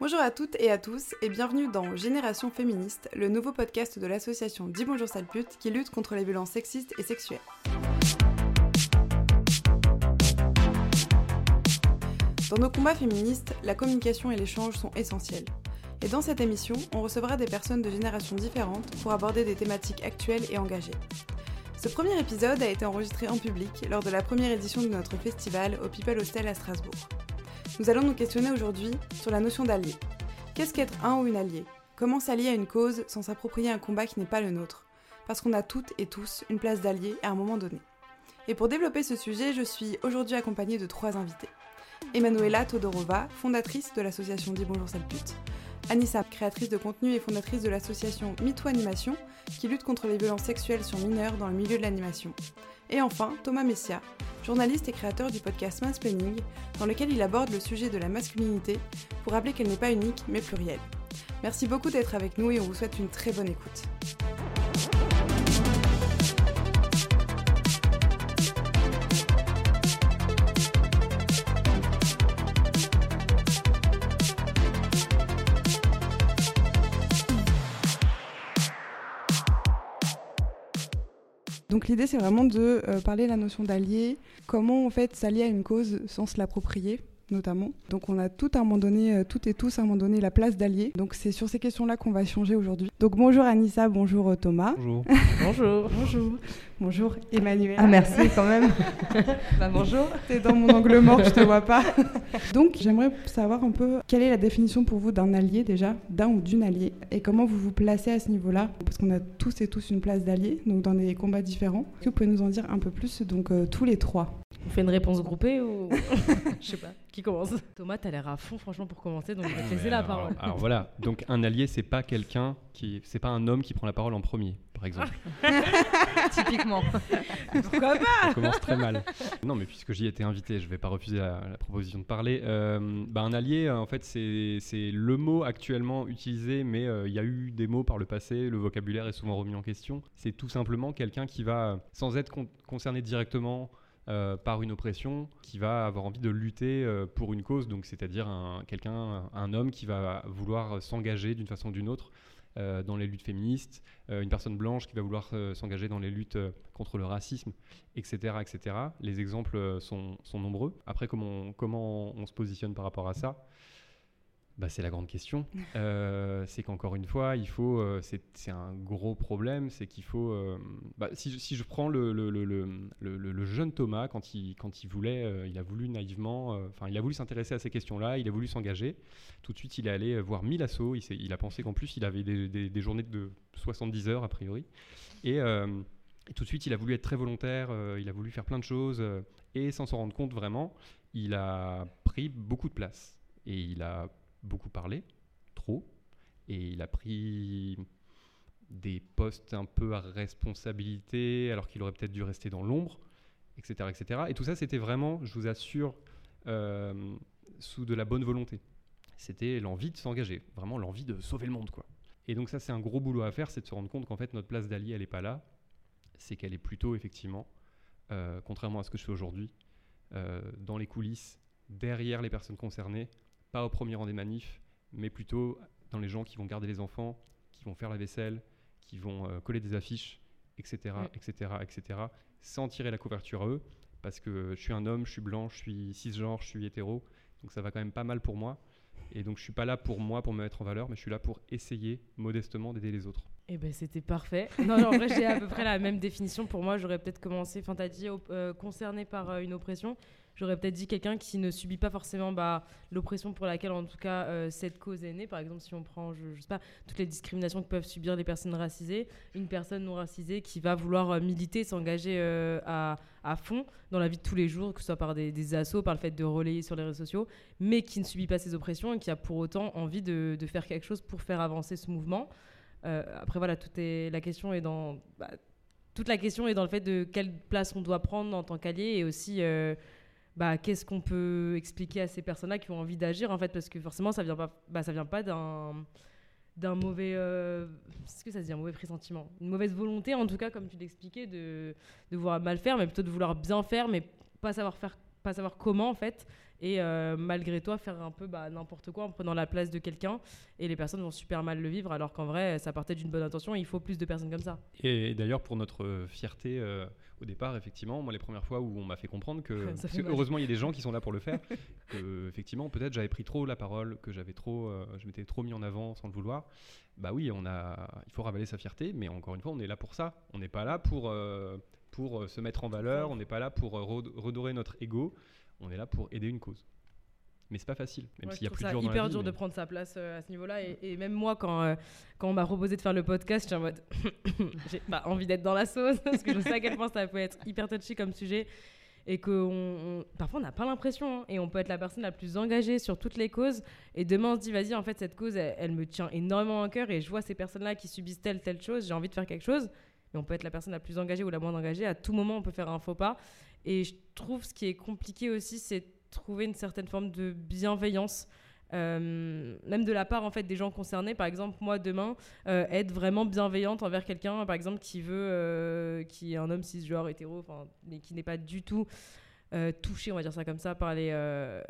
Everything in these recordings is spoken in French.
Bonjour à toutes et à tous et bienvenue dans Génération Féministe, le nouveau podcast de l'association Dis Bonjour Salpute qui lutte contre les violences sexistes et sexuelles. Dans nos combats féministes, la communication et l'échange sont essentiels. Et dans cette émission, on recevra des personnes de générations différentes pour aborder des thématiques actuelles et engagées. Ce premier épisode a été enregistré en public lors de la première édition de notre festival au People Hostel à Strasbourg. Nous allons nous questionner aujourd'hui sur la notion d'allié. Qu'est-ce qu'être un ou une alliée? Comment s'allier à une cause sans s'approprier un combat qui n'est pas le nôtre? Parce qu'on a toutes et tous une place d'allié à un moment donné. Et pour développer ce sujet, je suis aujourd'hui accompagnée de trois invités. Emanuela Todorova, fondatrice de l'association Dis Bonjour Salpute. Anissa, créatrice de contenu et fondatrice de l'association MeToo Animation, qui lutte contre les violences sexuelles sur mineurs dans le milieu de l'animation. Et enfin, Thomas Messia, journaliste et créateur du podcast Mansplaining, dans lequel il aborde le sujet de la masculinité pour rappeler qu'elle n'est pas unique mais plurielle. Merci beaucoup d'être avec nous et on vous souhaite une très bonne écoute. L'idée c'est vraiment de euh, parler de la notion d'allié, comment en fait s'allier à une cause sans se l'approprier notamment. Donc on a tout à un moment donné, euh, toutes et tous à un moment donné la place d'allié. Donc c'est sur ces questions-là qu'on va changer aujourd'hui. Donc bonjour Anissa, bonjour euh, Thomas. Bonjour. bonjour. Bonjour. Bonjour Emmanuel. Ah merci quand même. bah, bonjour. T'es dans mon angle mort, je te vois pas. Donc j'aimerais savoir un peu quelle est la définition pour vous d'un allié déjà, d'un ou d'une alliée, et comment vous vous placez à ce niveau-là, parce qu'on a tous et tous une place d'allié, donc dans des combats différents. Est-ce que vous pouvez nous en dire un peu plus, donc euh, tous les trois? On fait une réponse groupée ou? Je sais pas. Qui commence? Thomas, t'as l'air à fond franchement pour commencer, donc je vais te laisser la parole. Alors voilà, donc un allié, c'est pas quelqu'un qui, c'est pas un homme qui prend la parole en premier par exemple. Typiquement. Pourquoi pas Ça commence très mal. Non, mais puisque j'y étais invité, je ne vais pas refuser la, proposition de parler. Euh, bah, un allié, en fait, c'est le mot actuellement utilisé, mais euh, il y a eu des mots par le passé, le vocabulaire est souvent remis en question. C'est tout simplement quelqu'un qui va, sans être concerné directement, euh, par une oppression, qui va avoir envie de lutter pour une cause, donc c'est-à-dire un, quelqu'un, un homme qui va vouloir s'engager d'une façon ou d'une autre euh, dans les luttes féministes, euh, une personne blanche qui va vouloir euh, s'engager dans les luttes contre le racisme, etc. etc. Les exemples sont, nombreux. Après, comment on se positionne par rapport à ça? Bah, c'est la grande question. Euh, c'est qu'encore une fois, il faut, euh, c'est un gros problème, c'est qu'il faut. Euh, bah, si, si, je prends le, le, le, le, jeune Thomas, quand il, quand il voulait, il a voulu naïvement, enfin, il a voulu s'intéresser à ces questions-là, il a voulu s'engager. Tout de suite, il est allé voir 1000 assauts. Il, il a pensé qu'en plus, il avait des, des, journées de 70 heures a priori. Et, et, tout de suite, il a voulu être très volontaire. il a voulu faire plein de choses et sans s'en rendre compte vraiment, il a pris beaucoup de place et il a beaucoup parlé, trop, et il a pris des postes un peu à responsabilité alors qu'il aurait peut-être dû rester dans l'ombre, etc., etc. Et tout ça, c'était vraiment, je vous assure, euh, sous de la bonne volonté. C'était l'envie de s'engager, vraiment l'envie de sauver le monde, quoi. Et donc ça, c'est un gros boulot à faire, c'est de se rendre compte qu'en fait, notre place d'allié, elle n'est pas là. C'est qu'elle est plutôt, effectivement, euh, contrairement à ce que je fais aujourd'hui, euh, dans les coulisses, derrière les personnes concernées, pas au premier rang des manifs, mais plutôt dans les gens qui vont garder les enfants, qui vont faire la vaisselle, qui vont euh, coller des affiches, etc., etc., etc., sans tirer la couverture à eux, parce que je suis un homme, je suis blanc, je suis cisgenre, je suis hétéro, donc ça va quand même pas mal pour moi. Et donc je suis pas là pour moi, pour me mettre en valeur, mais je suis là pour essayer modestement d'aider les autres. Eh ben c'était parfait. Non, non, en vrai j'ai à peu près la même définition. Pour moi, j'aurais peut-être commencé, enfin t'as dit euh, concerné par euh, une oppression j'aurais peut-être dit quelqu'un qui ne subit pas forcément bah, l'oppression pour laquelle, en tout cas, euh, cette cause est née. Par exemple, si on prend, je, sais pas, toutes les discriminations que peuvent subir les personnes racisées, une personne non racisée qui va vouloir euh, militer, s'engager euh, à, fond dans la vie de tous les jours, que ce soit par des, des, assauts, par le fait de relayer sur les réseaux sociaux, mais qui ne subit pas ces oppressions et qui a pour autant envie de, de faire quelque chose pour faire avancer ce mouvement. après, voilà, tout est, la question est dans. Bah, toute la question est dans le fait de quelle place on doit prendre en tant qu'allié et aussi bah, qu'est-ce qu'on peut expliquer à ces personnes-là qui ont envie d'agir en fait parce que forcément ça vient pas bah, ça vient pas d'un d'un mauvais euh, ce que ça se dit un mauvais pressentiment? Une mauvaise volonté en tout cas comme tu l'expliquais de, de vouloir mal faire mais plutôt de vouloir bien faire mais pas savoir faire pas savoir comment en fait et euh, malgré toi faire un peu bah, n'importe quoi en prenant la place de quelqu'un. Et les personnes vont super mal le vivre alors qu'en vrai ça partait d'une bonne intention et il faut plus de personnes comme ça. Et d'ailleurs pour notre fierté euh, au départ effectivement moi les premières fois où on m'a fait comprendre que, fait heureusement il y a des gens qui sont là pour le faire que effectivement peut-être j'avais pris trop la parole que j'avais trop euh, je m'étais trop mis en avant sans le vouloir. Bah oui on a il faut ravaler sa fierté mais encore une fois on est là pour ça. On n'est pas là pour euh, pour euh, se mettre en valeur on n'est pas là pour euh, red- redorer notre ego on est là pour aider une cause mais c'est pas facile même Ouais, y a plus dans la hyper vie, dur de mais- prendre sa place euh, à ce niveau-là. Et, et même moi, quand, euh, quand on m'a proposé de faire le podcast, j'étais en mode j'ai pas envie d'être dans la sauce parce que je sais à quel point ça peut être hyper touchy comme sujet. Et que on- on- parfois on n'a pas l'impression, hein, et on peut être la personne la plus engagée sur toutes les causes. Et demain on se dit, vas-y, en fait, cette cause, elle, elle me tient énormément à cœur, et je vois ces personnes-là qui subissent telle, telle chose, j'ai envie de faire quelque chose. Mais on peut être la personne la plus engagée ou la moins engagée. À tout moment, on peut faire un faux pas. Et je trouve ce qui est compliqué aussi, c'est trouver une certaine forme de bienveillance. euh, même de la part en fait des gens concernés par exemple moi demain euh, être vraiment bienveillante envers quelqu'un par exemple qui veut euh, qui est un homme cisgenre hétéro mais qui n'est pas du tout euh, on va dire ça comme ça par les, euh,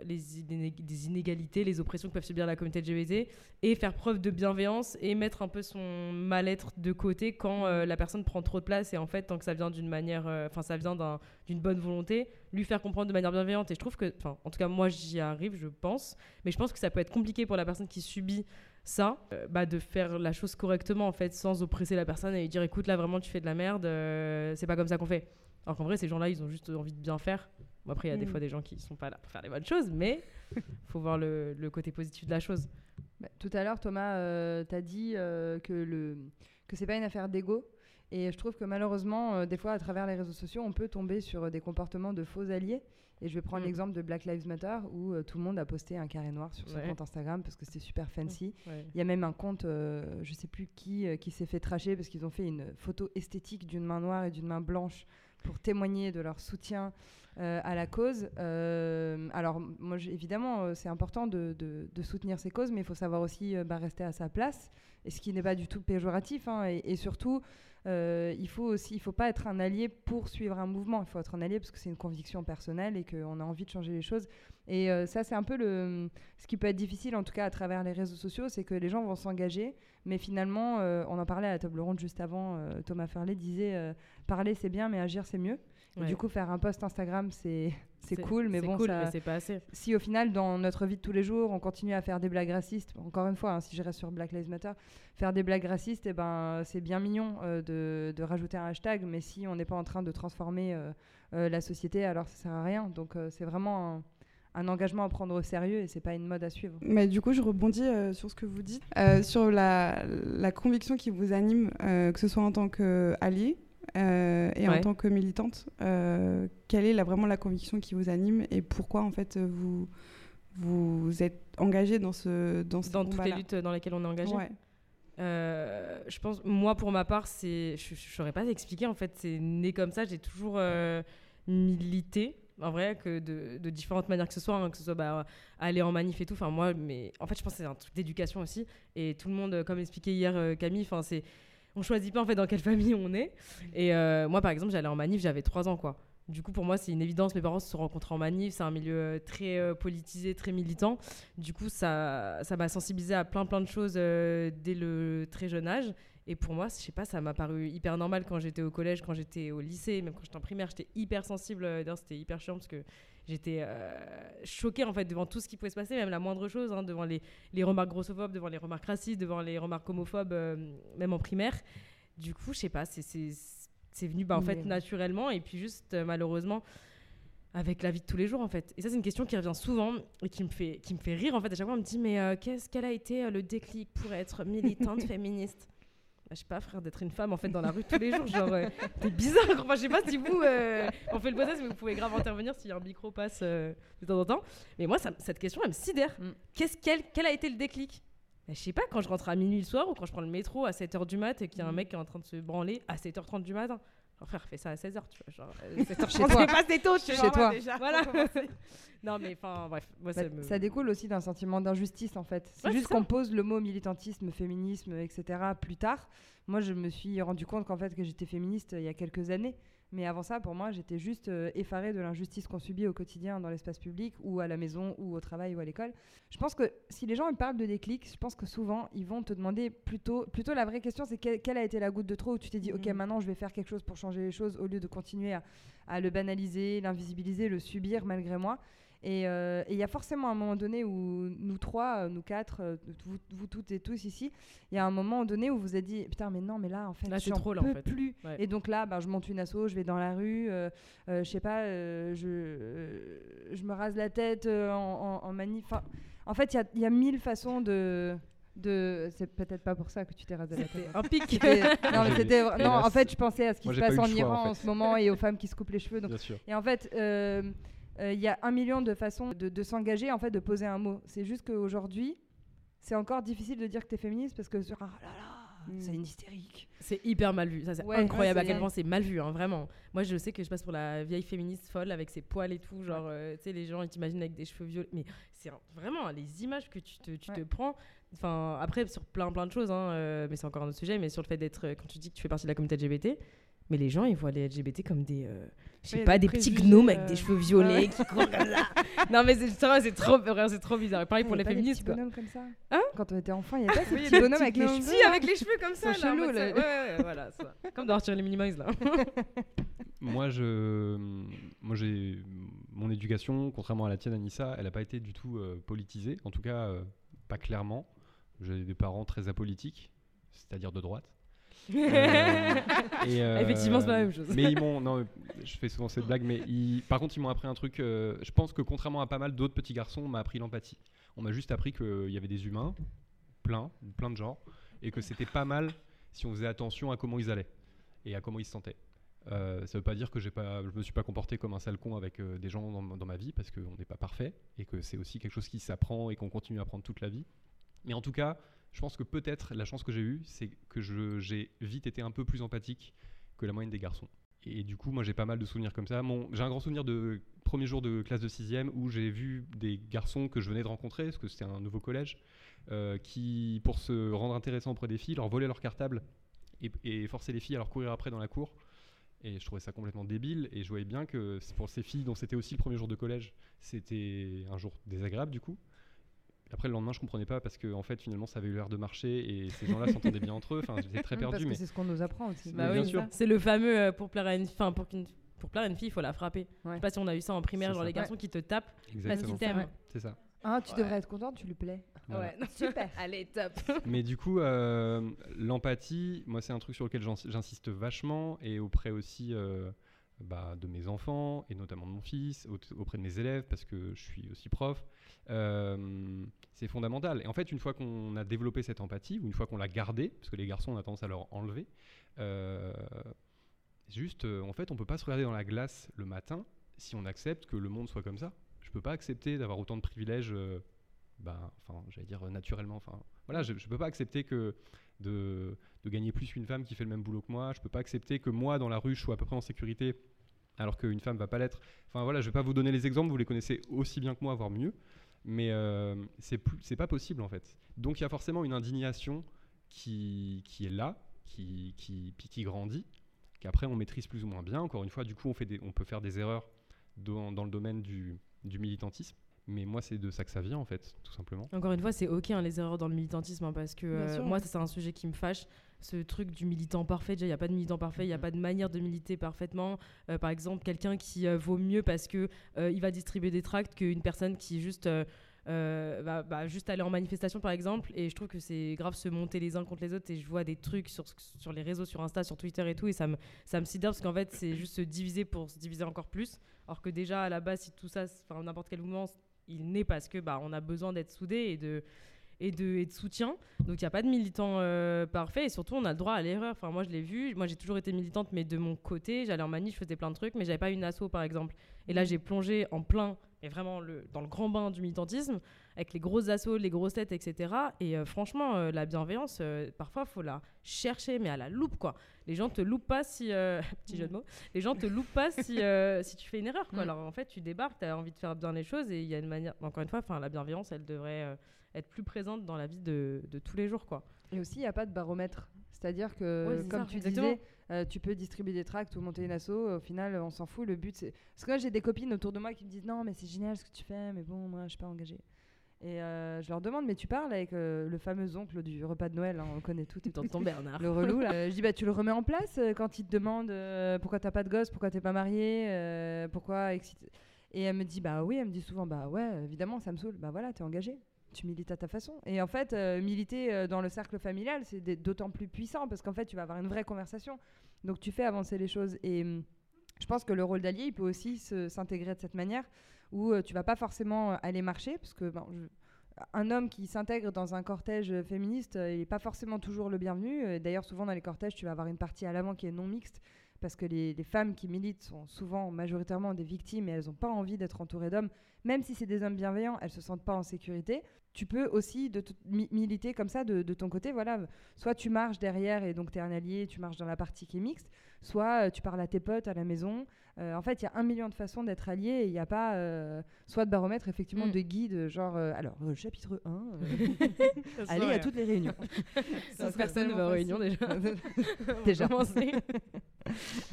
inégalités les oppressions que peuvent subir la communauté LGBT et faire preuve de bienveillance et mettre un peu son mal-être de côté quand euh, la personne prend trop de place. Et en fait tant que ça vient d'une manière euh, enfin ça vient d'un- d'une bonne volonté lui faire comprendre de manière bienveillante. Et je trouve que enfin en tout cas moi j'y arrive je pense. Mais je pense que ça peut être compliqué pour la personne qui subit ça bah, de faire la chose correctement en fait sans oppresser la personne et lui dire écoute là vraiment tu fais de la merde euh, c'est pas comme ça qu'on fait. Alors qu'en vrai ces gens là ils ont juste envie de bien faire Bon, après il y a des Mm. fois des gens qui sont pas là pour faire les bonnes choses mais faut voir le, le côté positif de la chose Bah, tout à l'heure, Thomas, euh, t'as dit euh, que le que c'est pas une affaire d'ego. Et je trouve que malheureusement, euh, des fois, à travers les réseaux sociaux, on peut tomber sur des comportements de faux alliés. Et je vais prendre Mm. l'exemple de Black Lives Matter, où euh, tout le monde a posté un carré noir sur son compte Instagram parce que c'était super fancy. Ouais. Il y a même un compte, euh, je sais plus qui, qui s'est fait tracher parce qu'ils ont fait une photo esthétique d'une main noire et d'une main blanche pour témoigner de leur soutien euh, à la cause. Euh, alors, moi, évidemment, euh, c'est important de, soutenir ces causes, mais il faut savoir aussi bah, rester à sa place, et ce qui n'est pas du tout péjoratif. hein, et, surtout, il faut aussi, il faut pas être un allié pour suivre un mouvement. Il faut être un allié parce que c'est une conviction personnelle et qu'on a envie de changer les choses. Et ça, c'est un peu le, ce qui peut être difficile, en tout cas à travers les réseaux sociaux, c'est que les gens vont s'engager, mais finalement, on en parlait à la table ronde juste avant. Thomas Ferlet disait parler c'est bien, mais agir c'est mieux. Et Ouais. du coup, faire un post Instagram, c'est c'est cool, mais c'est bon, cool, ça- mais c'est pas assez si au final, dans notre vie de tous les jours, on continue à faire des blagues racistes, encore une fois, hein, si je reste sur Black Lives Matter, faire des blagues racistes, eh ben, c'est bien mignon euh, de, de rajouter un hashtag, mais si on n'est pas en train de transformer euh, euh, la société, alors ça sert à rien. Donc euh, c'est vraiment un, un engagement à prendre au sérieux et c'est pas une mode à suivre. Mais du coup, je rebondis euh, sur ce que vous dites, euh, sur la, la conviction qui vous anime, euh, que ce soit en tant qu'allié euh, et en tant que militante. Euh, quelle est la, vraiment la conviction qui vous anime et pourquoi en fait vous vous êtes engagé dans ce dans, ce dans toutes les luttes dans lesquelles on est engagé Ouais. Euh, je pense, moi pour ma part, c'est, je, je saurais pas expliquer en fait, c'est né comme ça. J'ai toujours milité, en vrai, que de, de différentes manières que ce soit, hein, que ce soit bah, aller en manif et tout. Enfin moi, mais en fait, je pense que c'est un truc d'éducation aussi. Et tout le monde, comme expliquait hier euh, Camille, enfin c'est, on choisit pas en fait dans quelle famille on est. Et euh, moi, par exemple, j'allais en manif, j'avais 3 ans quoi. Du coup, pour moi, c'est une évidence. Mes parents se sont rencontrés en manif. C'est un milieu euh, très euh, politisé, très militant. Du coup, ça ça m'a sensibilisé à plein plein de choses dès le très jeune âge. Et pour moi, je sais pas, ça m'a paru hyper normal quand j'étais au collège, quand j'étais au lycée, même quand j'étais en primaire, j'étais hyper sensible. D'ailleurs, c'était hyper chiant parce que j'étais euh, choquée en fait devant tout ce qui pouvait se passer, même la moindre chose, hein, devant les, les remarques grossophobes, devant les remarques racistes, devant les remarques homophobes, euh, même en primaire. Du coup, je sais pas, c'est venu bah, en fait naturellement et puis juste euh, malheureusement avec la vie de tous les jours en fait. Et ça c'est une question qui revient souvent et qui me fait qui me fait rire en fait à chaque fois on me dit mais qu'est-ce qu'elle a été le déclic pour être militante féministe? Bah, je sais pas frère d'être une femme en fait dans la rue tous les jours genre euh, t'es bizarre enfin je sais pas si vous euh, on fait le podcast mais vous pouvez grave intervenir si un micro passe euh, de temps en temps mais moi ça- cette question elle me sidère Mm. qu'est-ce qu'elle quel a été le déclic? Bah, je sais pas, quand je rentre à minuit le soir ou quand je prends le métro à 7h du mat et qu'il y a un Mm. mec qui est en train de se branler à 7h30 du matin. Genre, frère, fais ça à 16h, tu vois. Genre, euh, 7h Chez toi. pas tôt, Chez vois. toi. déjà, Voilà. Non, mais enfin, bref. Moi, Bah, ça me. Ça découle aussi d'un sentiment d'injustice en fait. C'est Ouais, juste qu'on pose le mot militantisme, féminisme, etc. plus tard. Moi, je me suis rendu compte qu'en fait que j'étais féministe euh, il y a quelques années. Mais avant ça, pour moi, j'étais juste euh, effarée de l'injustice qu'on subit au quotidien dans l'espace public ou à la maison ou au travail ou à l'école. Je pense que si les gens ils parlent de déclic, je pense que souvent, ils vont te demander plutôt, plutôt la vraie question, c'est quelle, a été la goutte de trop où tu t'es dit, ok, Mhm. maintenant je vais faire quelque chose pour changer les choses au lieu de continuer à, à le banaliser, l'invisibiliser, le subir malgré moi. Et euh, et il y a forcément un moment donné où nous trois, euh, nous quatre, euh, vous, vous toutes et tous ici, il y a un moment donné où vous vous êtes dit putain mais non mais là en fait Là, j'en trop, là, en peux fait. plus. Ouais. Et donc là, ben, je monte une asso, je vais dans la rue, euh, euh, je sais pas, euh, je, euh, je me rase la tête euh, en, en, en manif. Enfin, en fait, il y a, il y a mille façons de. de... C'est peut-être pas pour ça que tu t'es rasé la tête. Un pic. C'était- non, mais c'était. Non, en fait, je pensais à ce qui moi, se passe en choix, Iran en ce moment et aux femmes qui se coupent les cheveux. Donc, Bien sûr. et en fait, euh, il y a un million de façons de, de s'engager, en fait, de poser un mot. C'est juste qu'aujourd'hui, c'est encore difficile de dire que tu es féministe parce que sur ah là là, Mm. c'est une hystérique. C'est hyper mal vu. Ça, c'est Ouais, incroyable ouais, à quel point c'est mal vu, hein, vraiment. Moi, je sais que je passe pour la vieille féministe folle avec ses poils et tout. Genre, euh, tu sais, les gens, ils t'imaginent avec des cheveux violets. Mais c'est vraiment les images que tu te, tu te Ouais. prends. Enfin, après, sur plein, plein de choses, hein, euh, mais c'est encore un autre sujet. Mais sur le fait d'être, euh, quand tu dis que tu fais partie de la communauté LGBT, mais les gens, ils voient les LGBT comme des. euh, je sais Ouais, pas, des des petits gnomes avec euh, des cheveux violets ouais. qui courent comme ça. non, mais c'est trop, vraiment, c'est trop bizarre. Pareil pour y les pas des féministes. petits comme ça Hein Quand on était enfant, il y avait pas ces Oui, petits des bonhommes avec les cheveux. Si, avec les cheveux comme ça. là. Ouais, ouais, voilà. ça. Comme dans Arthur et les Minimoys, là. Moi, je, moi, j'ai mon éducation, contrairement à la tienne, Anissa, elle n'a pas été du tout euh, politisée. En tout cas, euh, pas clairement. J'ai des parents très apolitiques, c'est-à-dire de droite. Euh, et, Effectivement, c'est pas la même chose. Mais ils m'ont, non, je fais souvent cette blague, mais ils- par contre, ils m'ont appris un truc. euh, je pense que contrairement à pas mal d'autres petits garçons, on m'a appris l'empathie. On m'a juste appris qu'il y avait des humains, plein, plein de genres, et que c'était pas mal si on faisait attention à comment ils allaient et à comment ils se sentaient. Euh, ça veut pas dire que j'ai pas, je me suis pas comporté comme un sale con avec euh, des gens dans, dans ma vie parce qu'on n'est pas parfait et que c'est aussi quelque chose qui s'apprend et qu'on continue à apprendre toute la vie. Mais en tout cas, je pense que peut-être la chance que j'ai eue, c'est que j'ai vite été un peu plus empathique que la moyenne des garçons. Et du coup, moi j'ai pas mal de souvenirs comme ça. J'ai un grand souvenir de premier jour de classe de 6ème où j'ai vu des garçons que je venais de rencontrer, parce que c'était un nouveau collège, euh, qui, pour se rendre intéressants auprès des filles, leur volaient leur cartable et, forçaient les filles à leur courir après dans la cour. Et je trouvais ça complètement débile. Et je voyais bien que pour ces filles dont c'était aussi le premier jour de collège, c'était un jour désagréable du coup. Après le lendemain, je comprenais pas parce que en fait, finalement, ça avait eu l'air de marcher et ces gens-là s'entendaient bien entre eux. Enfin, j'étais très perdu, Parce que mais c'est ce qu'on nous apprend aussi. Bah bien oui, sûr. C'est le fameux euh, pour plaire à une fin pour qu'une pour plaire à une fille, il faut la frapper. Je Ouais. sais pas si on a eu ça en primaire, genre ça. les garçons qui te tapent parce qu'ils t'aiment. c'est ça. Ah, tu Ouais. devrais être contente, tu lui plais. Voilà. Ouais, non. Super. Allez, top. Mais du coup, euh, l'empathie, moi, c'est un truc sur lequel j'ins- j'insiste vachement et auprès aussi euh, bah, de mes enfants et notamment de mon fils, au- auprès de mes élèves parce que je suis aussi prof. Euh, c'est fondamental. Et en fait, une fois qu'on a développé cette empathie ou une fois qu'on l'a gardée, parce que les garçons, on a tendance à leur enlever, euh, juste, euh, en fait, on peut pas se regarder dans la glace le matin si on accepte que le monde soit comme ça. Je peux pas accepter d'avoir autant de privilèges. bah, enfin, j'allais dire naturellement. Enfin, voilà, je, je peux pas accepter que de, gagner plus qu'une femme qui fait le même boulot que moi. Je peux pas accepter que moi, dans la rue, je sois à peu près en sécurité, alors qu'une femme va pas l'être. Enfin voilà, je vais pas vous donner les exemples. Vous les connaissez aussi bien que moi, voire mieux. Mais euh, c'est pas possible en fait. Donc il y a forcément une indignation qui, est là, qui, qui, qui grandit, qu'après on maîtrise plus ou moins bien. Encore une fois, du coup, on, fait on peut faire des erreurs dans, le domaine du militantisme. Mais moi, c'est de ça que ça vient en fait, tout simplement. Encore une fois, c'est ok hein, les erreurs dans le militantisme hein, parce que euh, moi, ça, c'est un sujet qui me fâche. Ce truc du militant parfait, déjà, il n'y a pas de militant parfait, il n'y a Mhm. pas de manière de militer parfaitement. Euh, par exemple, quelqu'un qui euh, vaut mieux parce que euh, il va distribuer des tracts qu'une personne qui juste euh, euh, juste aller en manifestation, par exemple. Et je trouve que c'est grave se monter les uns contre les autres. Et je vois des trucs sur, sur les réseaux, sur Insta, sur Twitter et tout, et ça me, ça me sidère parce qu'en fait, c'est juste se diviser pour se diviser encore plus. Alors que déjà, à la base, si tout ça, enfin, n'importe quel mouvement, il naît parce que bah, on a besoin d'être soudés et de, et de, et de soutien. Donc il n'y a pas de militant euh, parfait et surtout on a le droit à l'erreur. Enfin, moi je l'ai vu, moi j'ai toujours été militante, mais de mon côté, j'allais en manif, je faisais plein de trucs, mais j'avais pas une asso par exemple. Et là j'ai plongé en plein, mais vraiment le, dans le grand bain du militantisme, avec les grosses assos, les grosses têtes, etc. Et euh, franchement, euh, la bienveillance, euh, parfois faut la chercher, mais à la loupe quoi. Les gens te loupent pas si. euh, petit jeu de mots. Les gens te loupent pas si, si tu fais une erreur quoi. Mm. Alors en fait, tu débarques, tu as envie de faire bien les choses et il y a une manière. Encore une fois, la bienveillance, elle devrait. être plus présente dans la vie de, de tous les jours quoi. Et aussi, il n'y a pas de baromètre C'est-à-dire que, Ouais, comme ça, tu exactement. disais, euh, tu peux distribuer des tracts ou monter une asso. Au final, on s'en fout. Le but, c'est. Parce que moi, j'ai des copines autour de moi qui me disent Non, mais c'est génial ce que tu fais, mais bon, moi, je suis pas engagée. Et euh, je leur demande Mais tu parles avec euh, le fameux oncle du repas de Noël, hein, on connaît tout. et. Tonton Bernard. Le relou, là. Je dis, bah, tu le remets en place euh, quand il te demande euh, pourquoi t'as pas de gosse, pourquoi t'es pas marié, pourquoi. excité- Et elle me dit, bah oui, elle me dit souvent, bah ouais, évidemment, ça me saoule. Bah voilà, t'es engagé. Tu milites à ta façon. Et en fait, militer dans le cercle familial, c'est d'autant plus puissant parce qu'en fait, tu vas avoir une vraie conversation. Donc, tu fais avancer les choses. Et hum, je pense que le rôle d'allié, il peut aussi s'intégrer de cette manière où euh, tu vas pas forcément euh, aller marcher parce que ben, un homme qui s'intègre dans un cortège euh, féministe, n'est pas forcément toujours le bienvenu. D'ailleurs, souvent dans les cortèges, tu vas avoir une partie à l'avant qui est non mixte, parce que les, femmes qui militent sont souvent majoritairement des victimes et elles n'ont pas envie d'être entourées d'hommes. Même si c'est des hommes bienveillants, elles se sentent pas en sécurité. Tu peux aussi de militer comme ça de, ton côté. Voilà, soit tu marches derrière et donc tu es un allié, tu marches dans la partie qui est mixte, soit tu parles à tes potes à la maison. Euh, en fait, il y a un million de façons d'être allié et il n'y a pas euh, soit de baromètre, effectivement, Mm. de guide, genre, euh, alors, euh, chapitre 1, Ça allez à toutes les réunions. Ça serait personne tellement va aux réunions déjà. Déjà.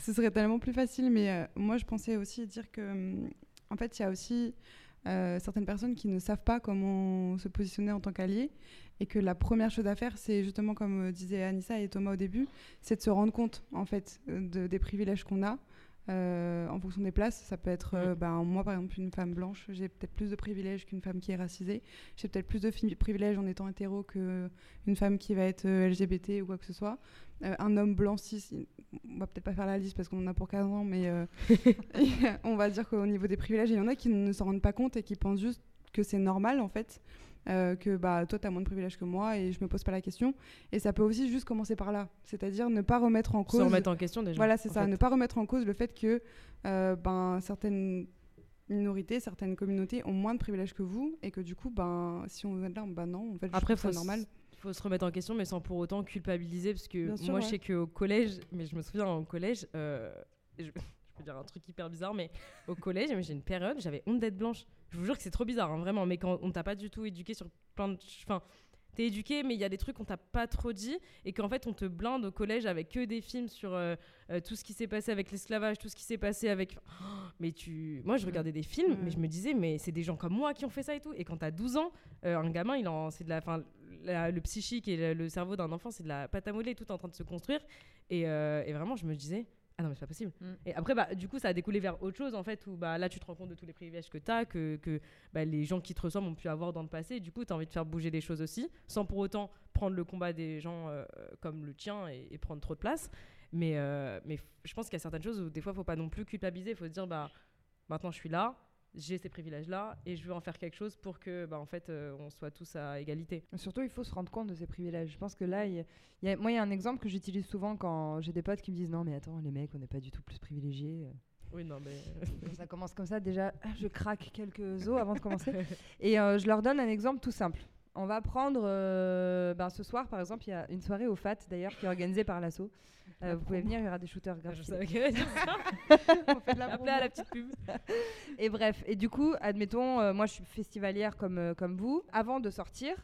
Ce serait tellement plus facile, mais euh, moi je pensais aussi dire que, hum, en fait, il y a aussi euh, certaines personnes qui ne savent pas comment se positionner en tant qu'allié, et que la première chose à faire, c'est justement comme disaient Anissa et Thomas au début, c'est de se rendre compte en fait de- des privilèges qu'on a. euh, en fonction des places, ça peut être, euh, ben, moi par exemple, une femme blanche, j'ai peut-être plus de privilèges qu'une femme qui est racisée. J'ai peut-être plus de privilèges en étant hétéro qu'une femme qui va être euh, LGBT ou quoi que ce soit. Euh, un homme blanc cis, on va peut-être pas faire la liste parce qu'on en a pour 15 ans, mais on va dire qu'au niveau des privilèges, il y en a qui ne s'en rendent pas compte et qui pensent juste que c'est normal en fait. Euh, que bah toi tu as moins de privilèges que moi et je me pose pas la question et ça peut aussi juste commencer par là c'est-à-dire ne pas remettre en Se cause remettre en question déjà. voilà, c'est ça. fait. Ne pas remettre en cause le fait que euh, ben, certaines minorités, certaines communautés ont moins de privilèges que vous et que du coup, ben, si on de là, ben non, en fait, Après, je faut ça normal. Il faut se remettre en question, mais sans pour autant culpabiliser. Parce que Bien sûr, moi, ouais. je sais qu'au collège, mais je me souviens au collège, euh, je, je peux dire un truc hyper bizarre, mais au collège, j'ai une période, j'avais honte d'être blanche. Je vous jure que c'est trop bizarre, hein, vraiment. Mais quand on t'a pas du tout éduqué sur plein de. Enfin, t'es éduqué, mais il y a des trucs qu'on t'a pas trop dit, et qu'en fait, on te blinde au collège avec que des films sur euh, euh, tout ce qui s'est passé avec l'esclavage, tout ce qui s'est passé avec. Oh, mais tu. Moi, je regardais des films, mais je me disais, mais c'est des gens comme moi qui ont fait ça et tout. Et quand t'as 12 ans, euh, un gamin, il en, c'est de la, fin, la- le psychique et le, le cerveau d'un enfant, c'est de la pâte à modeler, tout en train de se construire. Et, euh, et vraiment, je me disais, ah non, mais c'est pas possible. Mm. Et après, bah, du coup, ça a découlé vers autre chose, en fait, où bah, là, tu te rends compte de tous les privilèges que tu as, que, que bah, les gens qui te ressemblent ont pu avoir dans le passé. Et du coup, tu as envie de faire bouger les choses aussi, sans pour autant prendre le combat des gens euh, comme le tien et, et prendre trop de place. Mais, euh, mais je pense qu'il y a certaines choses où des fois, il faut pas non plus culpabiliser. Il faut se dire, bah, maintenant, je suis là, j'ai ces privilèges-là, et je veux en faire quelque chose pour que, bah, en fait, euh, on soit tous à égalité. Surtout, il faut se rendre compte de ses privilèges. Je pense que là, il y a- y a- moi, il y a un exemple que j'utilise souvent quand j'ai des potes qui me disent Non, mais attends, les mecs, on n'est pas du tout plus privilégiés. Oui, non, mais. Ça commence comme ça. Déjà, je craque quelques os avant de commencer. Et euh, je leur donne un exemple tout simple. On va prendre euh, ben, ce soir, par exemple, il y a une soirée au FAT d'ailleurs qui est organisée par l'ASSO. Euh, vous pouvez venir, il y aura des shooters Ah, je savais qu'elle. On fait de la à la petite pub. Et bref, et du coup, admettons, euh, moi je suis festivalière comme, euh, comme vous. Avant de sortir,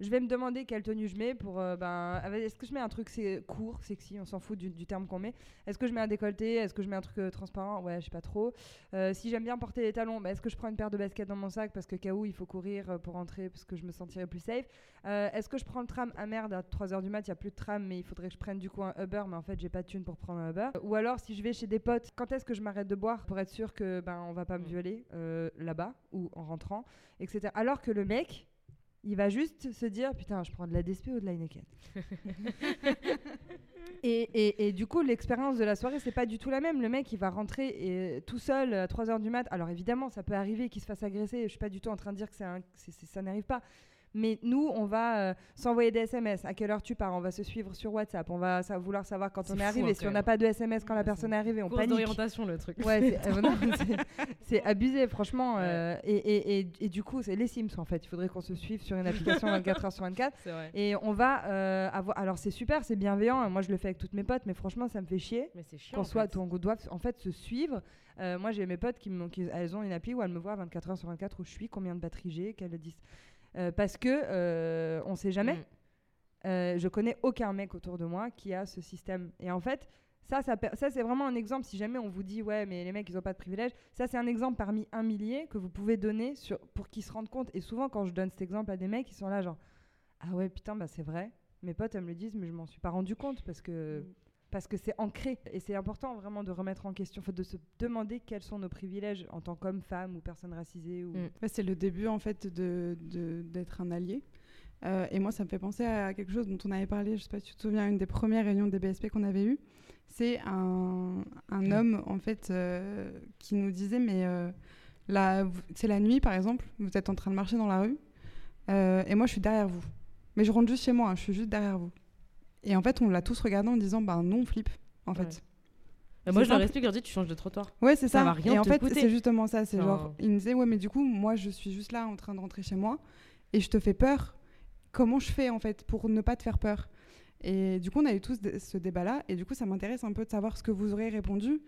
je vais me demander quelle tenue je mets pour. euh, ben, avec- Est-ce que je mets un truc c'est court, sexy, on s'en fout du, du terme qu'on met. Est-ce que je mets un décolleté Est-ce que je mets un truc euh, transparent? Ouais, je sais pas trop. Euh, si j'aime bien porter les talons, ben, est-ce que je prends une paire de baskets dans mon sac parce que cas où il faut courir pour rentrer parce que je me sentirais plus safe? Est-ce que je prends le tram Ah merde, à 3h du mat, il n'y a plus de tram, mais il faudrait que je prenne du coup un Uber, mais en fait j'ai pas de thune pour prendre un Uber. Ou alors si je vais chez des potes, quand est-ce que je m'arrête de boire pour être sûr que ben on va pas me Mm. violer là-bas ou en rentrant, etc. Alors que le mec, il va juste se dire putain, je prends de la DSP ou de l'Heineken. et, et, et du coup, l'expérience de la soirée, c'est pas du tout la même. Le mec, il va rentrer et, tout seul à 3h du mat. Alors évidemment, ça peut arriver qu'il se fasse agresser. Je suis pas du tout en train de dire que un- c'est- ça n'arrive pas. Mais nous, on va euh, s'envoyer des SMS. À quelle heure tu pars? On va se suivre sur WhatsApp. On va sa- vouloir savoir quand on est arrivé. hein, si on n'a pas de SMS quand la personne est arrivée, on panique. d'orientation, le truc. Ouais, c'est euh, abusé, franchement. Ouais. euh, et, et, et, et du coup, c'est les Sims en fait. Il faudrait qu'on se suive sur une application 24 heures sur 24. C'est vrai. Et on va avoir. Alors, c'est super, c'est bienveillant. Moi, je le fais avec toutes mes potes, mais franchement, ça me fait chier. Mais c'est chiant. Qu'on soit, qu'on doive en fait se suivre. Euh, moi, j'ai mes potes qui, elles ont une appli où elles me voient 24 heures sur 24 où je suis, combien de batterie j'ai, quelle dis. Euh, parce que euh, on sait jamais. Mm. Euh, je connais aucun mec autour de moi qui a ce système. Et en fait, ça, ça, ça c'est vraiment un exemple. Si jamais on vous dit, ouais, mais les mecs, ils ont pas de privilèges, ça, c'est un exemple parmi un millier que vous pouvez donner sur, pour qu'ils se rendent compte. Et souvent, quand je donne cet exemple à des mecs, ils sont là, genre, ah ouais, putain, bah c'est vrai. Mes potes, elles me le disent, mais je m'en suis pas rendu compte parce que. Mm. Parce que c'est ancré et c'est important vraiment de remettre en question, de se demander quels sont nos privilèges en tant qu'homme, femme ou personne racisée. Ou... Mm. Ouais, c'est le début en fait de de- d'être un allié. Euh, et moi, ça me fait penser à quelque chose dont on avait parlé, je sais pas si tu te souviens, à une des premières réunions des BSP qu'on avait eues. C'est un, un homme en fait euh, qui nous disait mais euh, c'est la nuit par exemple, vous êtes en train de marcher dans la rue euh, et moi je suis derrière vous. Mais je rentre juste chez moi, hein, je suis juste derrière vous. Et en fait, on l'a tous regardé en disant bah non, on flippe en fait. Ouais. Moi, je leur explique, je leur dis, tu changes de trottoir. Ouais, c'est Ça ça. va rien et en fait, c'est justement ça. C'est genre, il me disait, ouais, mais du coup, moi, je suis juste là en train de rentrer chez moi et je te fais peur. Comment je fais, en fait, pour ne pas te faire peur? Et du coup, on a eu tous ce débat-là. Et du coup, ça m'intéresse un peu de savoir ce que vous aurez répondu.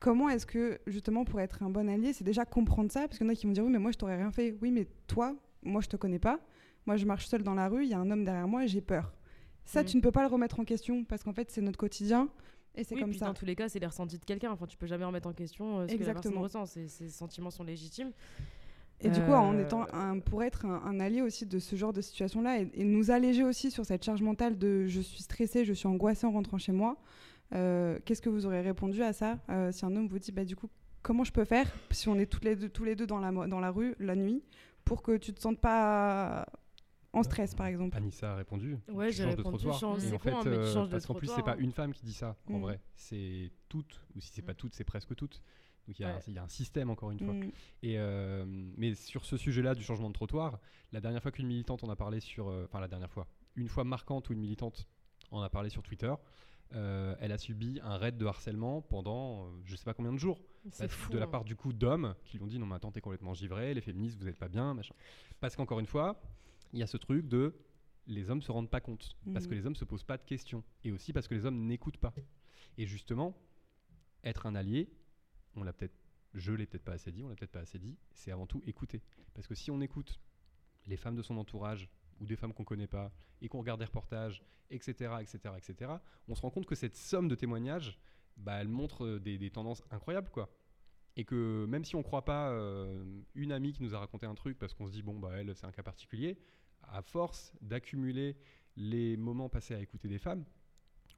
Comment est-ce que, justement, pour être un bon allié, c'est déjà comprendre ça? Parce qu'il y en a qui vont dire, oui, mais moi, je t'aurais rien fait. Oui, mais toi, moi, je te connais pas. Moi, je marche seule dans la rue, il y a un homme derrière moi et j'ai peur. Ça, Mm. tu ne peux pas le remettre en question parce qu'en fait, c'est notre quotidien et c'est Oui, comme puis ça. dans tous les cas, c'est les ressentis de quelqu'un. Enfin, tu peux jamais remettre en question euh, ce que la personne ressent. Ses sentiments sont légitimes. Et du coup, en Euh, étant un, pour être un, un allié aussi de ce genre de situation-là et, et nous alléger aussi sur cette charge mentale de je suis stressée, je suis angoissée en rentrant chez moi, euh, qu'est-ce que vous aurez répondu à ça Si un homme vous dit, bah, du coup, comment je peux faire si on est toutes les deux, tous les deux dans la, dans la rue la nuit pour que tu te sentes pas en stress, par exemple Anissa a répondu. Ouais, tu j'ai changes de répondu, trottoir. change- Et c'est en con, fait, hein, mais tu euh, changes de parce qu'en plus, c'est trottoir, pas une femme qui dit ça, en Mm. vrai. C'est toutes, ou si c'est pas Mm. toutes, c'est presque toutes. Donc il y, a- Ouais. il y a un système, encore une fois. Mm. Et, euh, mais sur ce sujet-là du changement de trottoir, la dernière fois qu'une militante en a parlé sur. euh, Enfin, la dernière fois. Une fois marquante où une militante en a parlé sur Twitter, euh, elle a subi un raid de harcèlement pendant euh, je sais pas combien de jours. C'est Bah, fou. de la hein. part du coup d'hommes qui lui ont dit non mais attends t'es complètement givré, les féministes vous êtes pas bien, machin. Parce qu'encore une fois, il y a ce truc de les hommes se rendent pas compte, parce que Mhm. les hommes se posent pas de questions, et aussi parce que les hommes n'écoutent pas. Et justement, être un allié, on l'a peut-être, je l'ai peut-être pas assez dit, on l'a peut-être pas assez dit, c'est avant tout écouter. Parce que si on écoute les femmes de son entourage ou des femmes qu'on connaît pas et qu'on regarde des reportages, etc., etc., etc., on se rend compte que cette somme de témoignages, bah, elle montre euh, des, des tendances incroyables, quoi. Et que même si on croit pas euh, une amie qui nous a raconté un truc parce qu'on se dit bon bah elle c'est un cas particulier, à force d'accumuler les moments passés à écouter des femmes,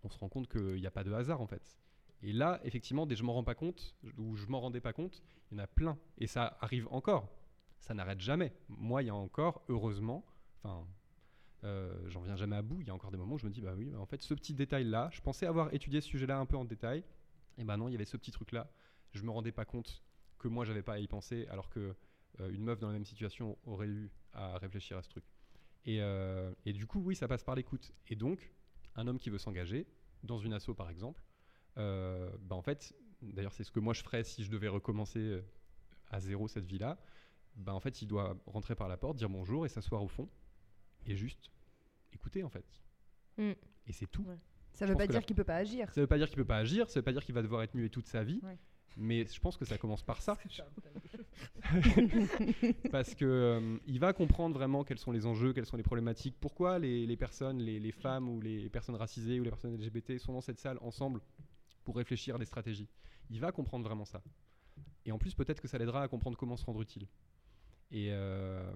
on se rend compte qu'il n'y a pas de hasard en fait. Et là, effectivement, dès que je m'en rends pas compte, ou je m'en rendais pas compte, il y en a plein. Et ça arrive encore. Ça n'arrête jamais. Moi, il y a encore, heureusement, enfin, euh, j'en viens jamais à bout. Il y a encore des moments où je me dis, bah oui, bah en fait, ce petit détail-là, je pensais avoir étudié ce sujet-là un peu en détail. Et ben non, il y avait ce petit truc-là. Je me rendais pas compte que moi, j'avais pas à y penser, alors que euh, une meuf dans la même situation aurait eu à réfléchir à ce truc. Et, euh, et du coup, oui, ça passe par l'écoute. Et donc, un homme qui veut s'engager, dans une asso par exemple, euh, bah en fait, d'ailleurs, c'est ce que moi je ferais si je devais recommencer euh, à zéro cette vie-là. Bah en fait, il doit rentrer par la porte, dire bonjour et s'asseoir au fond et juste écouter en fait. Mm. Et c'est tout. Ouais. Ça Je veut pas dire la- qu'il peut pas agir. Ça veut pas dire qu'il peut pas agir, ça veut pas dire qu'il va devoir être muet toute sa vie. Ouais. Mais je pense que ça commence par ça. Parce que euh, il va comprendre vraiment quels sont les enjeux, quelles sont les problématiques, pourquoi les, les personnes, les, les femmes ou les personnes racisées ou les personnes LGBT sont dans cette salle ensemble pour réfléchir à des stratégies. Il va comprendre vraiment ça. Et en plus, peut-être que ça l'aidera à comprendre comment se rendre utile. Et euh,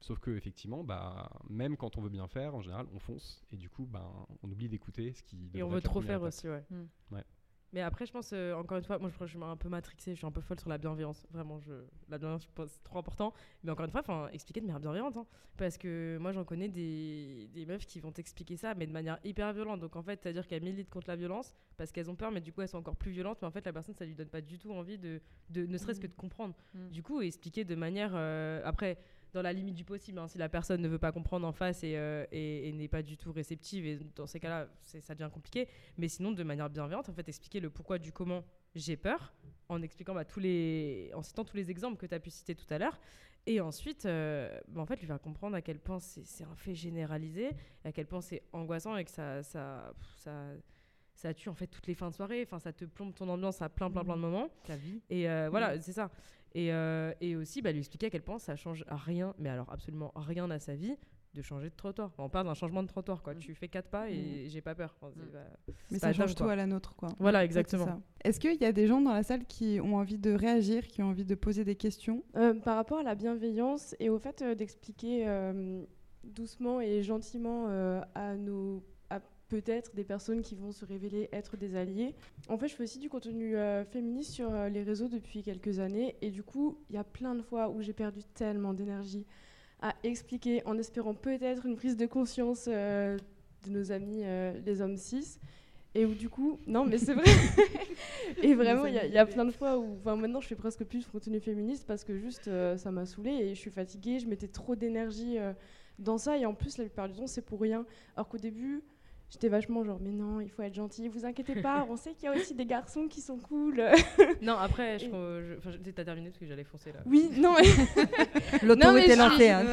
sauf que effectivement, bah, même quand on veut bien faire, en général, on fonce et du coup, ben, on oublie d'écouter ce qui. Et on veut trop faire aussi, ouais. Mm. Ouais. Mais après, je pense, euh, encore une fois, moi je je suis un peu matrixée, je suis un peu folle sur la bienveillance. Vraiment, je... la bienveillance, je pense, c'est trop important. Mais encore une fois, expliquer de manière bienveillante. hein. parce que moi, j'en connais des... des meufs qui vont t'expliquer ça, mais de manière hyper violente. Donc en fait, c'est-à-dire qu'elles militent contre la violence parce qu'elles ont peur, mais du coup, elles sont encore plus violentes. Mais en fait, la personne, ça lui donne pas du tout envie de, de ne serait-ce que de comprendre. Mm. Du coup, expliquer de manière. euh, après, dans la limite du possible, hein, si la personne ne veut pas comprendre en face et, euh, et- et n'est pas du tout réceptive, et dans ces cas-là, ça devient compliqué. Mais sinon, de manière bienveillante, en fait, expliquer le pourquoi du comment j'ai peur, en expliquant bah, tous les, en citant tous les exemples que tu as pu citer tout à l'heure. Et ensuite, euh, bah, en fait, lui faire comprendre à quel point c'est un fait généralisé, et à quel point c'est angoissant et que ça, ça, ça, ça tue en fait toutes les fins de soirée. Enfin, ça te plombe ton ambiance à plein, plein, plein de moments. Ta vie. Et euh, voilà, c'est ça. Et, euh, et aussi, bah, lui expliquer à quel point ça change rien, mais alors absolument rien à sa vie, de changer de trottoir. On parle d'un changement de trottoir, quoi. Mm. Tu fais quatre pas et j'ai pas peur. Enfin, Mm. Mais ça change dingue, tout à la nôtre, quoi. Voilà, exactement. Est-ce qu'il y a des gens dans la salle qui ont envie de réagir, qui ont envie de poser des questions? Euh, par rapport à la bienveillance et au fait euh, d'expliquer euh, doucement et gentiment euh, à nos peut-être des personnes qui vont se révéler être des alliés. En fait, je fais aussi du contenu euh, féministe sur euh, les réseaux depuis quelques années et du coup, il y a plein de fois où j'ai perdu tellement d'énergie à expliquer en espérant peut-être une prise de conscience euh, de nos amis les hommes cis. Et où du coup, non mais c'est vrai. et vraiment, il y, a- il y a plein de fois où, enfin maintenant, je fais presque plus de contenu féministe parce que juste, ça m'a saoulée et je suis fatiguée. Je mettais trop d'énergie dans ça et en plus, la plupart du temps, c'est pour rien. Alors qu'au début, j'étais vachement genre, mais non, il faut être gentil. Vous inquiétez pas, on sait qu'il y a aussi des garçons qui sont cool. Non, après, je, Et- je, t'as terminé parce que j'allais foncer là. oui, non. mais- L'autorité lancée. hein.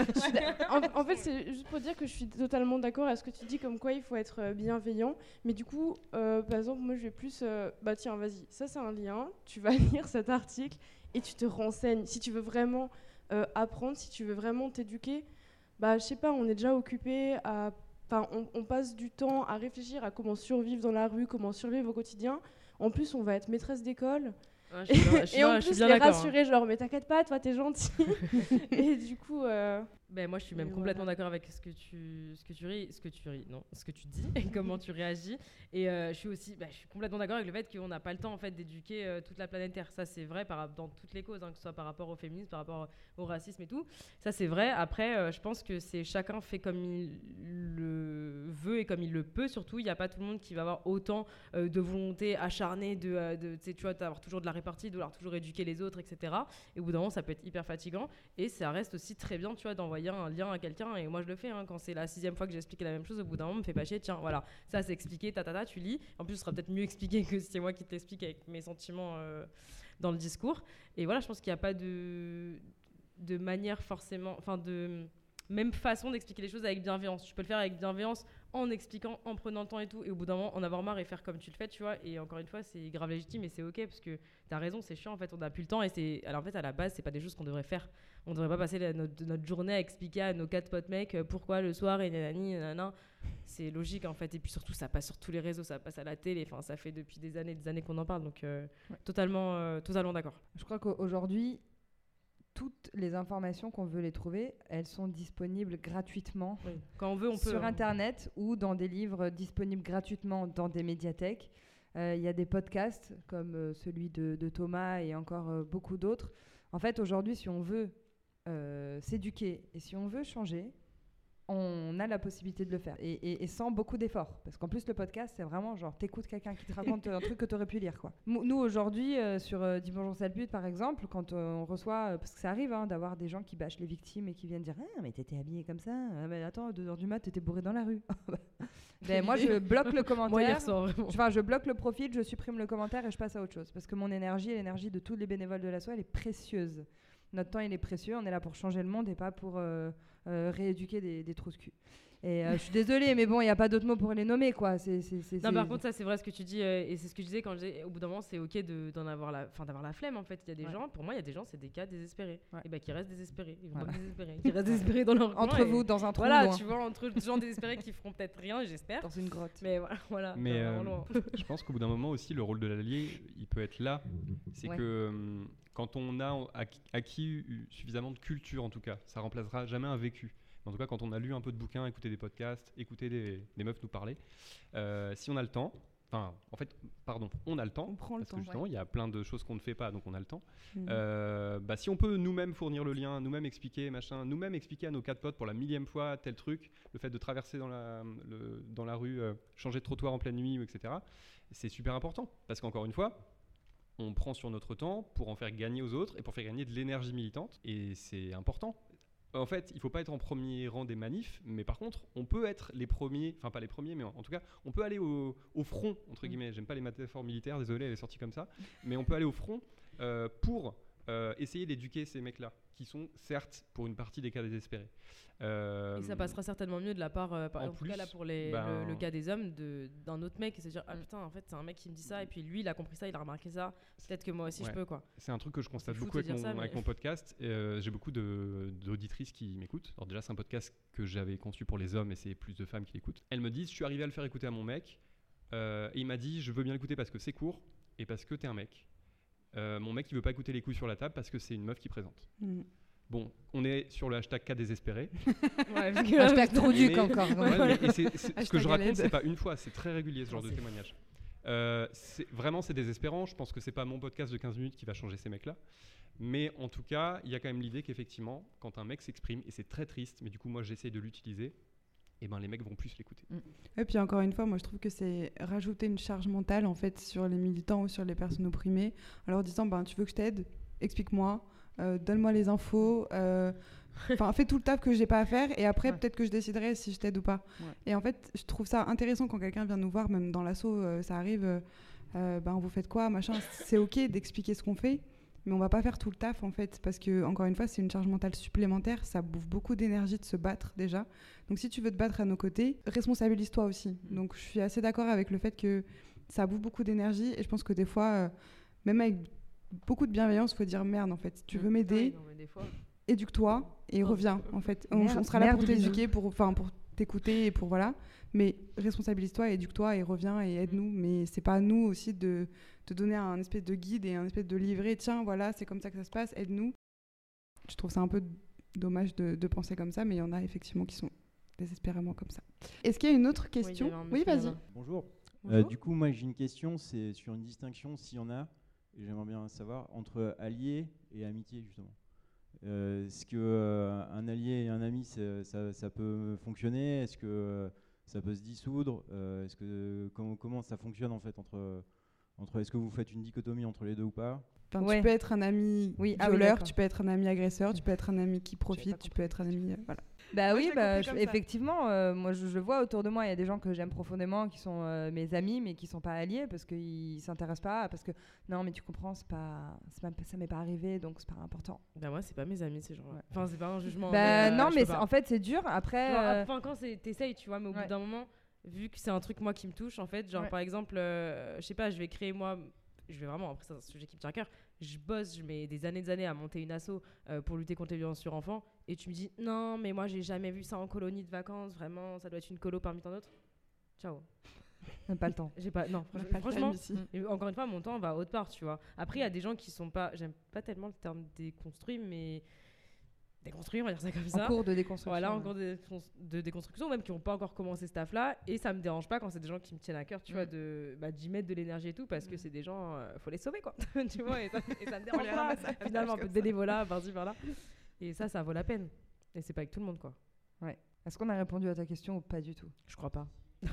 En, en fait, c'est juste pour dire que je suis totalement d'accord à ce que tu dis, comme quoi il faut être euh, bienveillant. Mais du coup, euh, par exemple, moi, je vais plus. euh, bah, tiens, vas-y, ça, c'est un lien. Tu vas lire cet article et tu te renseignes. Si tu veux vraiment euh, apprendre, si tu veux vraiment t'éduquer, bah, je sais pas, on est déjà occupé à. Enfin, on, on passe du temps à réfléchir à comment survivre dans la rue, comment survivre au quotidien. En plus, on va être maîtresse d'école. Ah, Et en je suis plus, bien les hein. rassurer, genre, mais t'inquiète pas, toi, t'es gentil. et du coup. euh, Ben, moi, je suis même complètement d'accord avec ce que tu, ce que tu ris, ce que tu ris, non, ce que tu dis et comment tu réagis. Et euh, je suis aussi, ben, je suis complètement d'accord avec le fait qu'on n'a pas le temps en fait d'éduquer euh, toute la planète Terre. Ça, c'est vrai par, dans toutes les causes, hein, que ce soit par rapport au féminisme, par rapport au racisme et tout. Ça, c'est vrai. Après, euh, je pense que c'est chacun fait comme il le veut et comme il le peut. Surtout, il n'y a pas tout le monde qui va avoir autant de volonté acharnée de, tu vois, d'avoir toujours de la répartie, de vouloir toujours éduquer les autres, etc. Et au bout d'un moment, ça peut être hyper fatigant. Et ça reste aussi très bien, tu vois, d'envoyer un lien à quelqu'un. Et moi, je le fais hein, quand c'est la sixième fois que j'explique la même chose. Au bout d'un moment, me fait pas chier. Tiens, voilà, ça c'est expliqué, ta, ta, tu lis. En plus, ce sera peut-être mieux expliqué que si c'est moi qui t'explique avec mes sentiments euh, dans le discours. Et voilà, je pense qu'il n'y a pas de, de manière forcément, enfin de même façon d'expliquer les choses avec bienveillance. Tu peux le faire avec bienveillance en expliquant, en prenant le temps et tout, et au bout d'un moment en avoir marre et faire comme tu le fais, tu vois. Et encore une fois, c'est grave légitime et c'est ok parce que t'as raison, c'est chiant en fait, on n'a plus le temps et c'est. Alors en fait, à la base, c'est pas des choses qu'on devrait faire. On devrait pas passer la- notre, notre journée à expliquer à nos quatre potes mecs euh, pourquoi le soir et nanani, nanana. C'est logique en fait. Et puis surtout, ça passe sur tous les réseaux, ça passe à la télé. Enfin, ça fait depuis des années, des années qu'on en parle, donc euh, Ouais. totalement, euh, totalement d'accord. Je crois qu'aujourd'hui, toutes les informations qu'on veut les trouver, elles sont disponibles gratuitement Oui. Quand on veut, on peut. sur hein. Internet ou dans des livres disponibles gratuitement dans des médiathèques. Euh, Il y a des podcasts comme euh, celui de, de Thomas et encore euh, beaucoup d'autres. En fait, aujourd'hui, si on veut s'éduquer et si on veut changer, on a la possibilité de le faire et, et- et sans beaucoup d'efforts. Parce qu'en plus, le podcast, c'est vraiment genre, t'écoutes quelqu'un qui te raconte un truc que t'aurais pu lire. Quoi. Nous, aujourd'hui, euh, sur euh, Salpute, par exemple, quand euh, on reçoit, euh, parce que ça arrive hein, d'avoir des gens qui bâchent les victimes et qui viennent dire Ah, mais t'étais habillé comme ça. Ah, mais attends, 2h du mat, t'étais bourré dans la rue. ben, moi, je bloque le commentaire. Enfin, je bloque le profil, je supprime le commentaire et je passe à autre chose. Parce que mon énergie et l'énergie de tous les bénévoles de l'asso, elle est précieuse. Notre temps, il est précieux. On est là pour changer le monde et pas pour euh, rééduquer des, des trous de cul. Et euh, je suis désolée, mais bon, il n'y a pas d'autre mot pour les nommer, quoi. C'est, c'est, c'est, Non, par contre, ça c'est vrai ce que tu dis, euh, et c'est ce que je disais quand je disais, au bout d'un moment, c'est ok de- d'en avoir la, enfin d'avoir la flemme en fait. Il y a des Ouais. gens, pour moi, il y a des gens, c'est des cas désespérés, Ouais. et bah qui restent désespérés, ils vont Voilà. pas désespérés, qui restent désespérés dans leur coin, Entre et vous, dans un trou Voilà, loin, tu vois, entre gens désespérés qui feront peut-être rien, j'espère. dans une grotte. Mais voilà, voilà. Mais euh, loin. je pense qu'au bout d'un moment aussi, le rôle de l'allié, il peut être là. C'est Ouais. que quand on a acquis, suffisamment de culture, en tout cas, ça remplacera jamais un vécu. En tout cas, quand on a lu un peu de bouquins, écouté des podcasts, écouté des, des meufs nous parler, euh, si on a le temps, enfin, en fait, pardon, on a le temps. On prend le parce temps, que justement, il y a plein de choses qu'on ne fait pas, donc on a le temps. Mhm. Euh, bah, si on peut nous-mêmes fournir le lien, nous-mêmes expliquer, machin, nous-mêmes expliquer à nos quatre potes pour la millième fois tel truc, le fait de traverser dans la, le- dans la rue, euh, changer de trottoir en pleine nuit, etc., c'est super important. Parce qu'encore une fois, on prend sur notre temps pour en faire gagner aux autres et pour faire gagner de l'énergie militante, et c'est important. En fait, il faut pas être en premier rang des manifs, mais par contre, on peut être les premiers, enfin pas les premiers, mais en, en tout cas, on peut aller au, au front, entre guillemets. J'aime pas les métaphores militaires, désolé, elle est sortie comme ça, mais on peut aller au front euh, pour euh, essayer d'éduquer ces mecs-là, qui sont certes pour une partie des cas désespérés. Euh, Et ça passera certainement mieux de la part, euh, par, en en, tout cas là pour les, ben- le, le cas des hommes, de- d'un autre mec et se dire ah Mm. putain en fait c'est un mec qui me dit ça et puis lui il a compris ça, il a remarqué ça, peut-être que moi aussi Ouais. je peux quoi. C'est un truc que je constate beaucoup avec mon, avec mon podcast. Euh, J'ai beaucoup d'auditrices qui m'écoutent. Alors déjà, c'est un podcast que j'avais conçu pour les hommes et c'est plus de femmes qui l'écoutent. Elles me disent, je suis arrivé à le faire écouter à mon mec. euh, et il m'a dit, je veux bien l'écouter parce que c'est court et parce que t'es un mec. Euh, mon mec, il veut pas écouter les couilles sur la table parce que c'est une meuf qui présente. Mm. Bon, on est sur le hashtag cas désespéré. Ouais, que Hashtag trop duc Mais- encore. Ouais, mais- et ce que je raconte, c'est pas une fois, c'est très régulier ce genre Non, de témoignage. Euh, vraiment, c'est désespérant. Je pense que c'est pas mon podcast de 15 minutes qui va changer ces mecs-là. Mais en tout cas, il y a quand même l'idée qu'effectivement, quand un mec s'exprime, et c'est très triste, mais du coup, moi, j'essaye de l'utiliser, et ben les mecs vont plus l'écouter. Et puis encore une fois, moi je trouve que c'est rajouter une charge mentale en fait sur les militants ou sur les personnes opprimées, en leur disant ben tu veux que je t'aide, explique-moi, euh, donne-moi les infos, euh, enfin fais tout le taf que j'ai pas à faire et après Ouais. peut-être que je déciderai si je t'aide ou pas. Ouais. Et en fait, je trouve ça intéressant quand quelqu'un vient nous voir, même dans l'assaut, euh, ça arrive, euh, euh, ben vous faites quoi, machin, c'est ok d'expliquer ce qu'on fait. Mais on va pas faire tout le taf en fait, parce que encore une fois, c'est une charge mentale supplémentaire, ça bouffe beaucoup d'énergie de se battre déjà. Donc si tu veux te battre à nos côtés, responsabilise-toi aussi. Donc je suis assez d'accord avec le fait que ça bouffe beaucoup d'énergie et je pense que des fois, euh, même avec beaucoup de bienveillance, il faut dire merde en fait. Si tu veux Oui, m'aider, éduque-toi et Oh, reviens en fait. On, merde, on sera là pour t'éduquer, pour, enfin pour t'écouter et pour voilà. Mais responsabilise-toi, éduque-toi et reviens et aide-nous. Mais c'est pas à nous aussi de te donner un espèce de guide et un espèce de livret. Tiens, voilà, c'est comme ça que ça se passe, aide-nous. Je trouve ça un peu dommage de, de penser comme ça, mais il y en a effectivement qui sont désespérément comme ça. Est-ce qu'il y a une autre question Oui, vas-y. Bonjour. Euh, Bonjour. du coup, moi j'ai une question, c'est sur une distinction, s'il y en a, et j'aimerais bien savoir, entre allié et amitié justement. Euh, Est-ce que euh, un allié et un ami, ça, peut fonctionner? Est-ce que euh, ça peut se dissoudre? Est-ce que comment, comment ça fonctionne en fait entre entre Est-ce que vous faites une dichotomie entre les deux ou pas? Enfin, Ouais. Tu peux être un ami Oui, ah oui, tu peux être un ami agresseur, tu peux être un ami qui profite, tu peux être un ami. euh, voilà. Bah Moi, oui, bah, je- effectivement, euh, moi je, je vois autour de moi, il y a des gens que j'aime profondément, qui sont euh, mes amis, mais qui sont pas alliés parce qu'ils s'intéressent pas, parce que non, mais tu comprends, c'est pas, c'est pas- ça m'est pas arrivé, donc c'est pas important. Bah moi c'est pas mes amis ces gens-là. Ouais. Enfin c'est pas un jugement. bah mais, euh, non, mais en fait c'est dur. Après, Genre, euh, enfin, quand t'essayes, tu vois, mais au Ouais. bout d'un moment, vu que c'est un truc moi qui me touche, en fait, genre Ouais. par exemple, euh, je sais pas, je vais créer moi, je vais vraiment, après c'est un sujet qui me tient à cœur, je bosse, je mets des années des années à monter une asso euh, pour lutter contre les violences sur enfants, et tu me dis non, mais moi j'ai jamais vu ça en colonie de vacances, vraiment, ça doit être une colo parmi tant d'autres. Ciao. pas le temps. J'ai pas, non, franch- pas le franchement, et encore une fois, mon temps va autre part, tu vois. Après, il y a des gens qui sont pas, j'aime pas tellement le terme déconstruit, mais déconstruit, on va dire ça comme ça. En cours de déconstruction. Voilà, en ouais. cours de, de déconstruction, même qui n'ont pas encore commencé ce taf-là. Et ça me dérange pas quand c'est des gens qui me tiennent à cœur, tu vois, Mm. de bah, d'y mettre de l'énergie et tout, parce que Mm. c'est des gens, euh, faut les sauver, quoi. tu vois, et ça, et ça me dérange pas. Finalement, un peu de bénévolat, par-ci, par-là. Et ça, ça vaut la peine. Et c'est pas avec tout le monde, quoi. Est-ce qu'on a répondu à ta question ou pas du tout? Je crois pas.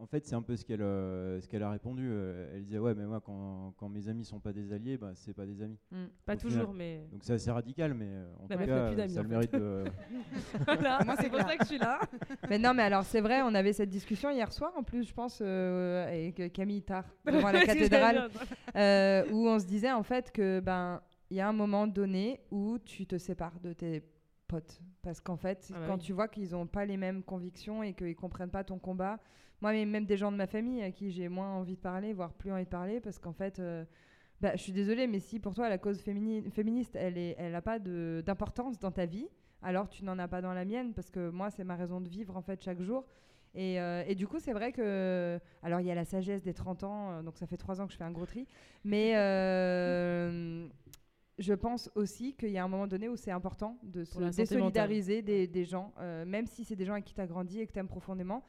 En fait, c'est un peu ce qu'elle euh, ce qu'elle a répondu. Euh, elle disait ouais, mais moi quand, quand mes amis sont pas des alliés, bah c'est pas des amis. Pas Au toujours, final. mais. Donc c'est assez radical, mais euh, en La tout cas, plus d'amis, ça a en le fait. mérite de. voilà, Moi, c'est pour ça que je suis là. Mais non, mais alors c'est vrai, on avait cette discussion hier soir en plus, je pense, euh, avec Camille Tard devant la cathédrale. euh, où on se disait en fait que ben il y a un moment donné où tu te sépares de tes potes parce qu'en fait Ah bah quand oui. tu vois qu'ils n'ont pas les mêmes convictions et qu'ils comprennent pas ton combat moi mais même des gens de ma famille à qui j'ai moins envie de parler voire plus envie de parler parce qu'en fait euh, bah, je suis désolée mais si pour toi la cause fémini- féministe elle est elle a pas d'importance dans ta vie alors tu n'en as pas dans la mienne parce que moi c'est ma raison de vivre en fait chaque jour et, euh, et du coup, c'est vrai que. Alors, il y a la sagesse des 30 ans, euh, donc ça fait 3 ans que je fais un gros tri. Mais euh, je pense aussi qu'il y a un moment donné où c'est important de se désolidariser des, des gens, euh, même si c'est des gens avec qui tu as grandi et que tu aimes profondément.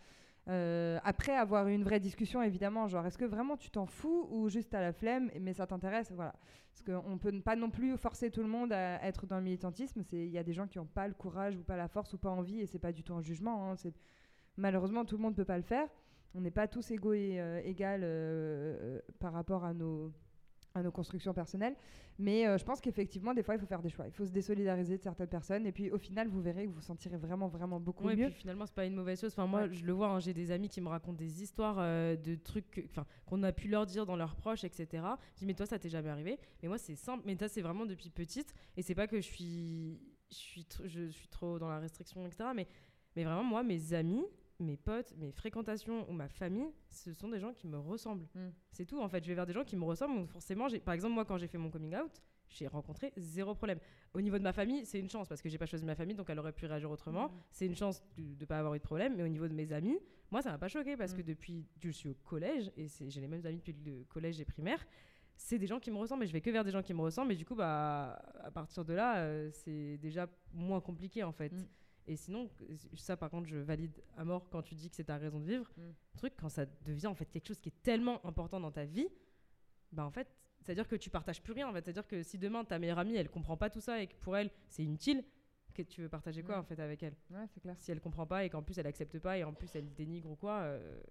Euh, après avoir eu une vraie discussion, évidemment, genre est-ce que vraiment tu t'en fous ou juste à la flemme, mais ça t'intéresse, voilà. Parce qu'on peut pas non plus forcer tout le monde à être dans le militantisme. Il y a des gens qui n'ont pas le courage ou pas la force ou pas envie, et c'est pas du tout un jugement. hein, malheureusement, tout le monde ne peut pas le faire. On n'est pas tous égaux et euh, égales euh, par rapport à nos, à nos constructions personnelles. Mais euh, je pense qu'effectivement, des fois, il faut faire des choix. Il faut se désolidariser de certaines personnes. Et puis, au final, vous verrez que vous vous sentirez vraiment, vraiment beaucoup Ouais, mieux. puis finalement, c'est pas une mauvaise chose. Enfin, moi, Ouais. je le vois, hein, j'ai des amis qui me racontent des histoires euh, de trucs enfin, qu'on a pu leur dire dans leurs proches, etc. Je dis, mais toi, ça t'est jamais arrivé? Mais moi, c'est simple. Mais ça, c'est vraiment depuis petite. Et c'est pas que je suis, je suis, je suis trop dans la restriction, etc. Mais, mais vraiment, moi, mes amis, mes potes, mes fréquentations ou ma famille, ce sont des gens qui me ressemblent. Mm. C'est tout. En fait, je vais vers des gens qui me ressemblent. Donc forcément, par exemple, moi, quand j'ai fait mon coming out, j'ai rencontré zéro problème. Au niveau de ma famille, c'est une chance parce que j'ai pas choisi ma famille, donc elle aurait pu réagir autrement. C'est une chance de ne pas avoir eu de problème. Mais au niveau de mes amis, moi, ça m'a pas choqué parce Mm. que depuis que je suis au collège, et j'ai les mêmes amis depuis le collège et primaire, c'est des gens qui me ressemblent et je vais que vers des gens qui me ressemblent. Et du coup, bah, à partir de là, euh, c'est déjà moins compliqué en fait. Et sinon, ça par contre, je valide à mort quand tu dis que c'est ta raison de vivre. Mm. Truc, quand ça devient en fait quelque chose qui est tellement important dans ta vie, bah en fait, c'est-à-dire que tu partages plus rien. En fait. C'est-à-dire que si demain ta meilleure amie, elle comprend pas tout ça et que pour elle c'est inutile, que tu veux partager quoi Mm. en fait avec elle? Ouais, c'est clair. Si elle comprend pas et qu'en plus elle accepte pas et en plus elle dénigre ou quoi, euh,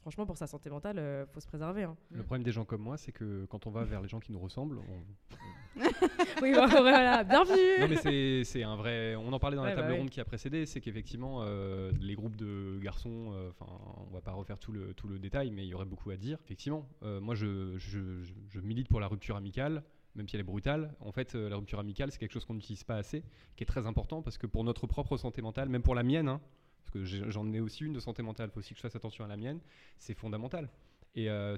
franchement pour sa santé mentale, euh, faut se préserver. hein. Le problème des gens comme moi, c'est que quand on va vers les gens qui nous ressemblent, on, oui, bah, voilà, bienvenue. Non mais c'est- c'est un vrai. On en parlait dans Ouais, la bah table ouais. ronde qui a précédé, c'est qu'effectivement euh, les groupes de garçons, euh, enfin on va pas refaire tout le tout le détail, mais il y aurait beaucoup à dire. Effectivement, euh, moi je, je, je- je milite pour la rupture amicale, même si elle est brutale. En fait, euh, la rupture amicale c'est quelque chose qu'on n'utilise pas assez, qui est très important parce que pour notre propre santé mentale, même pour la mienne, hein, parce que j'en ai aussi une de santé mentale, faut aussi que je fasse attention à la mienne, c'est fondamental. Et euh,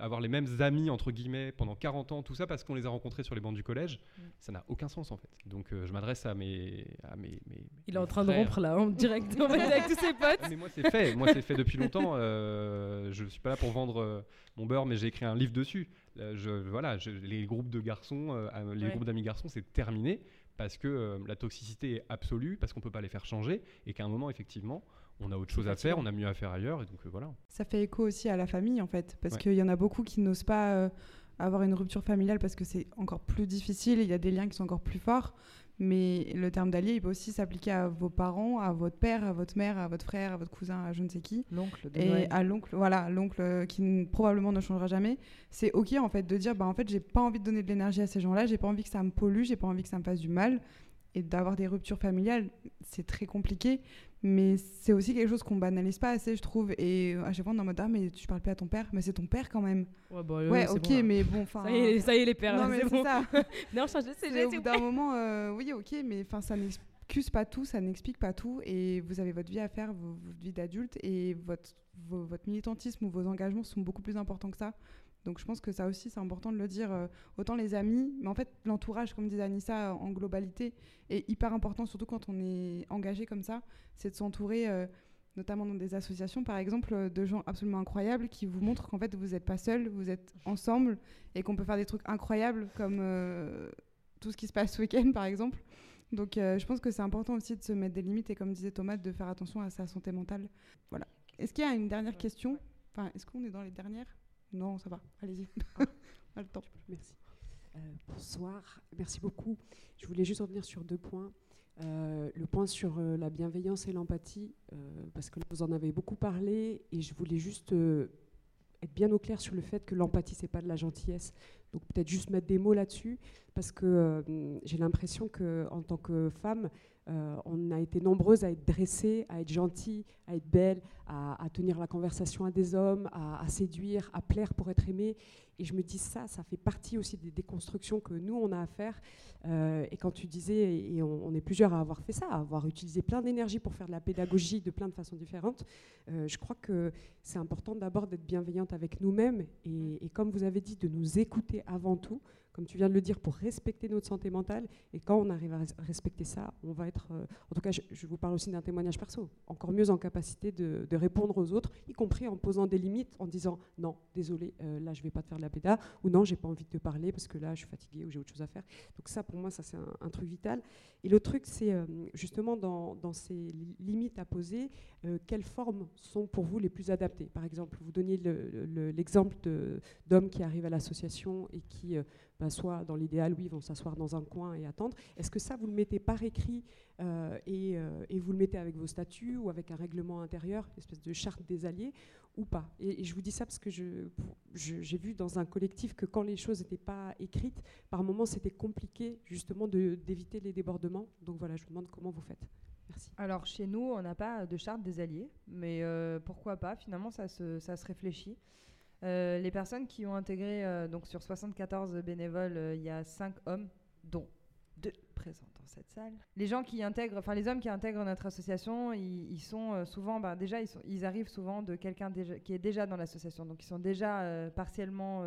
avoir les mêmes amis, entre guillemets, pendant 40 ans, tout ça parce qu'on les a rencontrés sur les bancs du collège, ça n'a aucun sens en fait. Donc euh, je m'adresse à mes, à mes, mes- Il est en train de rompre là, en direct, en fait, avec tous ses potes. Mais moi c'est fait, moi c'est fait depuis longtemps. Euh, je suis pas là pour vendre euh, mon beurre, mais j'ai écrit un livre dessus. Euh, je, voilà, je- les groupes de garçons, les Ouais. groupes d'amis garçons, c'est terminé parce que euh, la toxicité est absolue, parce qu'on peut pas les faire changer, et qu'à un moment effectivement, on a autre chose à faire, on a mieux à faire ailleurs, et donc euh, voilà. Ça fait écho aussi à la famille en fait, parce Ouais. qu'il y en a beaucoup qui n'osent pas euh, avoir une rupture familiale parce que c'est encore plus difficile, il y a des liens qui sont encore plus forts. Mais le terme d'allié, il peut aussi s'appliquer à vos parents, à votre père, à votre mère, à votre frère, à votre cousin, à je ne sais qui. L'oncle de Et Noël. à l'oncle, voilà, l'oncle euh, qui probablement ne changera jamais. C'est ok en fait de dire, bah en fait, j'ai pas envie de donner de l'énergie à ces gens-là, j'ai pas envie que ça me pollue, j'ai pas envie que ça me fasse du mal. Et d'avoir des ruptures familiales, c'est très compliqué, mais c'est aussi quelque chose qu'on banalise pas assez, je trouve. Et à chaque fois, on est en mode, ah, mais tu parles plus à ton père, mais c'est ton père quand même. Ouais, bah, ouais, c'est ok, bon, mais bon, enfin. Ça y, est, ça y est, les pères, non, mais c'est bon. ça. Non, change de C'est sujet, au bout d'un moment, euh, oui, ok, mais enfin, ça n'excuse pas tout, ça n'explique pas tout, et vous avez votre vie à faire, vo- votre vie d'adulte, et votre, vo- votre militantisme ou vos engagements sont beaucoup plus importants que ça. Donc je pense que ça aussi, c'est important de le dire. euh, autant les amis, mais en fait, l'entourage, comme disait Anissa, en globalité, est hyper important, surtout quand on est engagé comme ça, c'est de s'entourer. euh, notamment dans des associations, par exemple, euh, de gens absolument incroyables qui vous montrent qu'en fait, vous n'êtes pas seul, vous êtes ensemble et qu'on peut faire des trucs incroyables comme euh, tout ce qui se passe ce week-end, par exemple. Donc, euh, je pense que c'est important aussi de se mettre des limites et, comme disait Thomas, de faire attention à sa santé mentale. Voilà. Est-ce qu'il y a une dernière question? Enfin, est-ce qu'on est dans les dernières? Non, ça va. Allez-y. On a le temps. Merci. Euh, bonsoir, merci beaucoup. Je voulais juste revenir sur deux points. Euh, le point sur euh, la bienveillance et l'empathie, parce que vous en avez beaucoup parlé, et je voulais juste être bien au clair sur le fait que l'empathie, c'est pas de la gentillesse. Donc peut-être juste mettre des mots là-dessus, parce que j'ai l'impression qu'en tant que femme, euh, on a été nombreuses à être dressées, à être gentilles, à être belles, à, tenir la conversation à des hommes, à, séduire, à plaire pour être aimée. Et je me dis ça, ça fait partie aussi des déconstructions que nous, on a à faire. Euh, et quand tu disais, et on, est plusieurs à avoir fait ça, à avoir utilisé plein d'énergie pour faire de la pédagogie de plein de façons différentes, euh, je crois que c'est important d'abord d'être bienveillante avec nous-mêmes et comme vous avez dit, de nous écouter avant tout, comme tu viens de le dire, pour respecter notre santé mentale. Et quand on arrive à res- respecter ça, on va être, euh, en tout cas, je, je vous parle aussi d'un témoignage perso, encore mieux en capacité de, répondre aux autres, y compris en posant des limites, en disant non, désolé, euh, là je vais pas te faire de la péda, ou non, j'ai pas envie de te parler parce que là je suis fatiguée ou j'ai autre chose à faire. Donc ça, pour moi, ça c'est un, truc vital. Et l'autre truc, c'est euh, justement dans, ces li- limites à poser, quelles formes sont pour vous les plus adaptées? Par exemple, vous donniez le- le- l'exemple de- d'hommes qui arrivent à l'association et qui bah, soit dans l'idéal, oui, ils vont s'asseoir dans un coin et attendre. Est-ce que ça, vous le mettez par écrit et, et, vous le mettez avec vos statuts ou avec un règlement intérieur, une espèce de charte des alliés, ou pas? Et, je vous dis ça parce que j'ai vu dans un collectif que quand les choses n'étaient pas écrites, par moments, c'était compliqué justement d'éviter les débordements. Donc voilà, je vous demande comment vous faites. Merci. Alors chez nous, on n'a pas de charte des alliés, mais euh, pourquoi pas? Finalement, ça se réfléchit. Euh, les personnes qui ont intégré, euh, donc sur 74 bénévoles, il y a 5 hommes, dont 2 présents dans cette salle. Les gens qui intègrent, enfin les hommes qui intègrent notre association, ils, sont souvent, bah, déjà, ils, arrivent souvent de quelqu'un qui est déjà dans l'association, donc ils sont déjà partiellement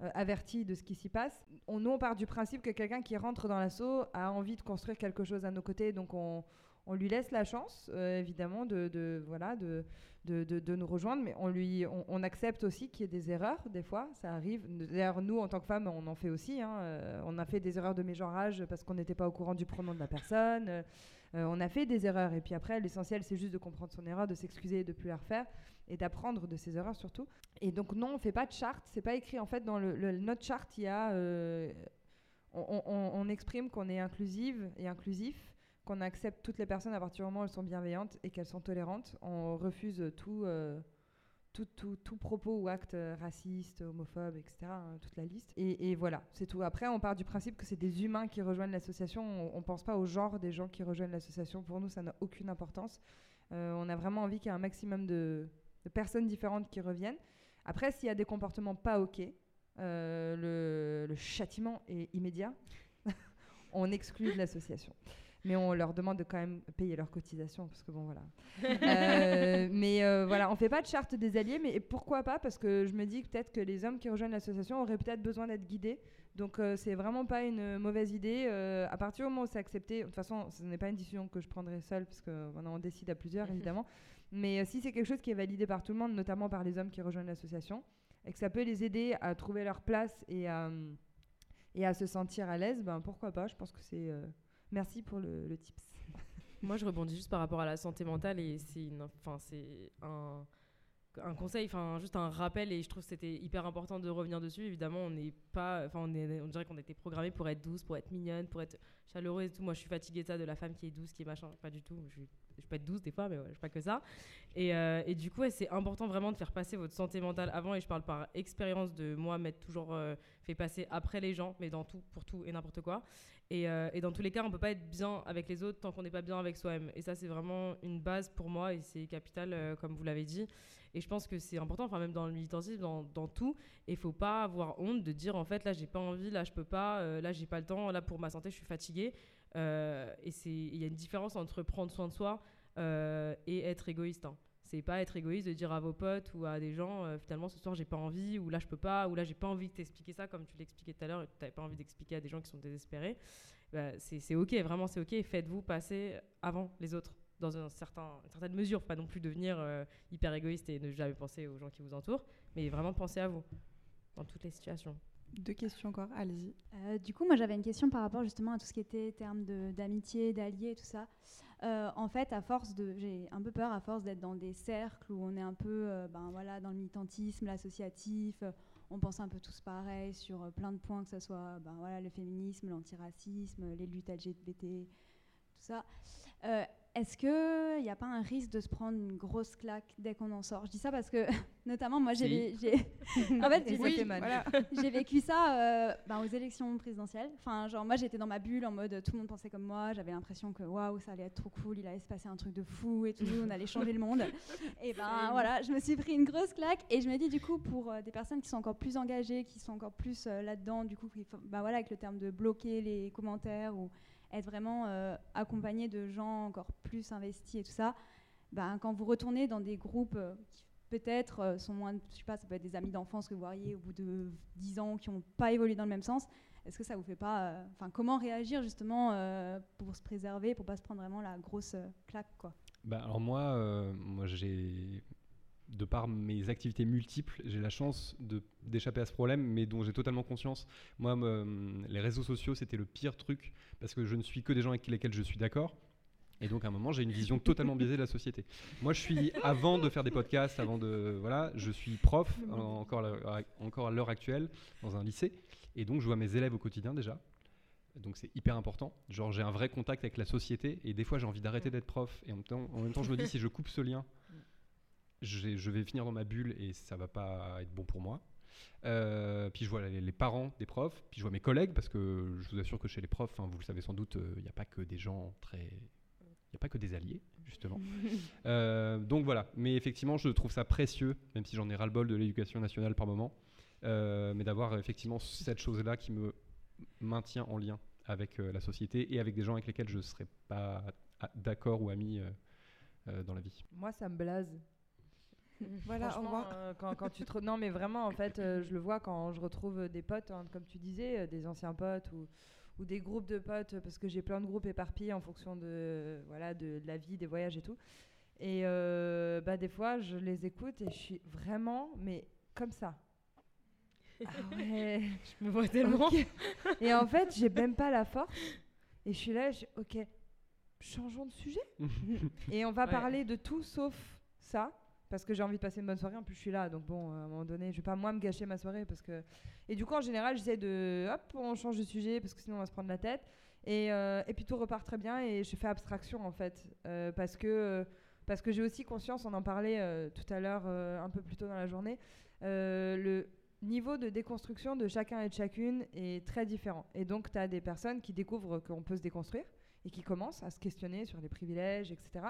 avertis de ce qui s'y passe. On, nous, on part du principe que quelqu'un qui rentre dans l'assaut a envie de construire quelque chose à nos côtés, donc on on lui laisse la chance, euh, évidemment, de, voilà, de, de, nous rejoindre, mais on, lui, on, accepte aussi qu'il y ait des erreurs, des fois, ça arrive. D'ailleurs, nous, en tant que femmes, on en fait aussi. Hein, euh, on a fait des erreurs de mégenrage parce qu'on n'était pas au courant du pronom de la personne. Euh, on a fait des erreurs. Et puis après, l'essentiel, c'est juste de comprendre son erreur, de s'excuser et de plus la refaire, et d'apprendre de ses erreurs surtout. Et donc, non, on ne fait pas de charte. C'est pas écrit. En fait, dans le, notre charte, il y a... On, on, exprime qu'on est inclusive et inclusif qu'on accepte toutes les personnes à partir du moment où elles sont bienveillantes et qu'elles sont tolérantes. On refuse tout, euh, tout, tout, tout, propos ou acte raciste, homophobe, etc. Hein, toute la liste. Et, voilà, c'est tout. Après, on part du principe que c'est des humains qui rejoignent l'association. On ne pense pas au genre des gens qui rejoignent l'association. Pour nous, ça n'a aucune importance. Euh, on a vraiment envie qu'il y ait un maximum de, personnes différentes qui reviennent. Après, s'il y a des comportements pas OK, euh, le, le châtiment est immédiat. on exclut de l'association mais on leur demande de quand même payer leurs cotisations parce que bon voilà. Euh, mais euh, voilà, on fait pas de charte des alliés, mais pourquoi pas Parce que je me dis peut-être que les hommes qui rejoignent l'association auraient peut-être besoin d'être guidés. Donc euh, c'est vraiment pas une mauvaise idée. à partir du moment où c'est accepté, de toute façon, ce n'est pas une décision que je prendrai seule parce que on décide à plusieurs évidemment. Mais si c'est quelque chose qui est validé par tout le monde, notamment par les hommes qui rejoignent l'association, et que ça peut les aider à trouver leur place et à, et à se sentir à l'aise, ben pourquoi pas Je pense que c'est Merci pour le, tips. Moi, je rebondis juste par rapport à la santé mentale et c'est enfin, c'est un, conseil, enfin juste un rappel et je trouve que c'était hyper important de revenir dessus. Évidemment, on n'est pas, enfin on, dirait qu'on était programmé pour être douce, pour être mignonne, pour être chaleureuse et tout. Moi, je suis fatiguée de ça, de la femme qui est douce, qui est machin, pas du tout. Je peux être douce des fois, mais ouais, je pas que ça. Et, euh, du coup, c'est important vraiment de faire passer votre santé mentale avant. Et je parle par expérience de moi m'être toujours euh, fait passer après les gens, mais dans tout, pour tout et n'importe quoi. Et, euh, dans tous les cas, on peut pas être bien avec les autres tant qu'on n'est pas bien avec soi-même. Et ça, c'est vraiment une base pour moi et c'est capital, comme vous l'avez dit. Et je pense que c'est important, enfin même dans le militantisme, dans, dans tout. Et faut pas avoir honte de dire en fait là j'ai pas envie, là je peux pas, là j'ai pas le temps, là pour ma santé je suis fatiguée. Euh, et il y a une différence entre prendre soin de soi euh, et être égoïste. Hein. C'est pas être égoïste de dire à vos potes ou à des gens finalement ce soir j'ai pas envie ou là je peux pas ou là j'ai pas envie de t'expliquer ça comme tu l'expliquais tout à l'heure et tu n'avais pas envie d'expliquer à des gens qui sont désespérés. Bah, c'est ok, vraiment c'est ok. Faites-vous passer avant les autres dans un certain, une certaine mesure, pas non plus devenir euh, hyper égoïste et ne jamais penser aux gens qui vous entourent, mais vraiment penser à vous dans toutes les situations. Deux questions encore, allez-y. Euh, du coup, moi j'avais une question par rapport justement à tout ce qui était termes d'amitié, d'alliés, tout ça. Euh, en fait, à force de, j'ai un peu peur à force d'être dans des cercles où on est un peu, ben voilà, dans le militantisme, l'associatif, on pense un peu tous pareil sur plein de points, que ce soit, ben voilà, le féminisme, l'antiracisme, les luttes LGBT, tout ça. Est-ce qu'il n'y a pas un risque de se prendre une grosse claque dès qu'on en sort? Je dis ça parce que, notamment, moi, j'ai en fait, j'ai vécu ça euh, bah, aux élections présidentielles. Enfin, genre, moi, j'étais dans ma bulle en mode tout le monde pensait comme moi. J'avais l'impression que waouh, ça allait être trop cool, il allait se passer un truc de fou et tout, on allait changer le monde. Et ben voilà, je me suis pris une grosse claque. Et je me dis, du coup, pour euh, des personnes qui sont encore plus engagées, qui sont encore plus euh, là-dedans, du coup, bah, voilà, avec le terme de bloquer les commentaires ou être vraiment euh, accompagné de gens encore plus investis et tout ça, ben, quand vous retournez dans des groupes euh, qui peut-être euh, sont moins, je sais pas, ça peut être des amis d'enfance que vous voyez au bout de 10 ans qui n'ont pas évolué dans le même sens, est-ce que ça vous fait pas, enfin, comment réagir justement pour se préserver, pour pas se prendre vraiment la grosse claque, quoi? Bah, alors moi, moi j'ai de par mes activités multiples, j'ai la chance d'échapper à ce problème, mais dont j'ai totalement conscience. Moi, les réseaux sociaux, c'était le pire truc, parce que je ne suis que des gens avec lesquels je suis d'accord. Et donc à un moment, j'ai une vision totalement biaisée de la société. Moi, je suis avant de faire des podcasts, avant de voilà, je suis prof encore à encore à l'heure actuelle dans un lycée, et donc je vois mes élèves au quotidien déjà. Donc c'est hyper important. Genre j'ai un vrai contact avec la société, et des fois j'ai envie d'arrêter d'être prof, et en temps, en même temps je me dis si je coupe ce lien, je vais finir dans ma bulle et ça va pas être bon pour moi. Euh, puis je vois les, les parents des profs, puis je vois mes collègues, parce que je vous assure que chez les profs, hein, vous le savez sans doute, il n'y a pas que des gens très... Il n'y a pas que des alliés, justement. Euh, donc voilà, mais effectivement, je trouve ça précieux, même si j'en ai ras-le-bol de l'éducation nationale par moment, euh, mais d'avoir effectivement cette chose-là qui me maintient en lien avec euh, la société et avec des gens avec lesquels je ne serais pas a- d'accord ou ami euh, euh, dans la vie. Moi, ça me blase. Voilà, au revoir. euh, quand, quand tu te... Non, mais vraiment, en fait, euh, je le vois quand je retrouve des potes, hein, comme tu disais, euh, des anciens potes ou, ou des groupes de potes, parce que j'ai plein de groupes éparpillés en fonction de, voilà, de, de la vie, des voyages et tout. Et euh, bah, des fois, je les écoute et je suis vraiment, mais comme ça. Ah ouais. Je me vois tellement. Et en fait, j'ai même pas la force. Et je suis là, je, ok, changeons de sujet. et on va Ouais. parler de tout sauf ça. Parce que j'ai envie de passer une bonne soirée, en plus je suis là, donc bon, à un moment donné, je vais pas moi me gâcher ma soirée parce que. Et du coup, en général, j'essaie de. Hop, on change de sujet parce que sinon on va se prendre la tête. Et, euh, puis tout repart très bien et je fais abstraction en fait. euh, parce que, euh, parce que j'ai aussi conscience, on en parlait tout à l'heure, un peu plus tôt dans la journée, le niveau de déconstruction de chacun et de chacune est très différent. Et donc, tu as des personnes qui découvrent qu'on peut se déconstruire et qui commencent à se questionner sur les privilèges, etc.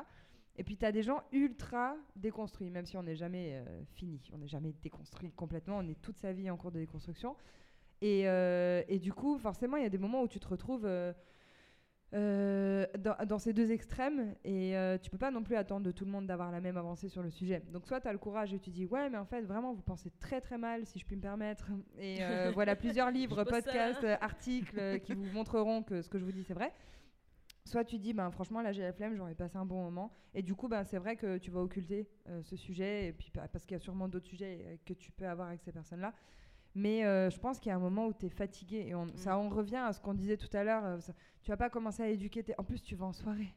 Et puis, tu as des gens ultra déconstruits, même si on n'est jamais euh, fini, on n'est jamais déconstruit complètement, on est toute sa vie en cours de déconstruction. Et, euh, et du coup, forcément, il y a des moments où tu te retrouves euh, dans, dans ces deux extrêmes et tu peux pas non plus attendre de tout le monde d'avoir la même avancée sur le sujet. Donc, soit tu as le courage et tu dis, ouais, mais en fait, vraiment, vous pensez très très mal, si je puis me permettre. Et voilà, plusieurs livres, podcasts, articles qui vous montreront que ce que je vous dis, c'est vrai. Soit tu dis, ben, franchement, là j'ai la flemme, j'aurais passé un bon moment. Et du coup, ben, c'est vrai que tu vas occulter euh, ce sujet, et puis, bah, parce qu'il y a sûrement d'autres sujets euh, que tu peux avoir avec ces personnes-là. Mais euh, je pense qu'il y a un moment où tu es fatigué. Et on, ça, on revient à ce qu'on disait tout à l'heure. euh, tu vas pas commencer à éduquer. tes- En plus, tu vas en soirée.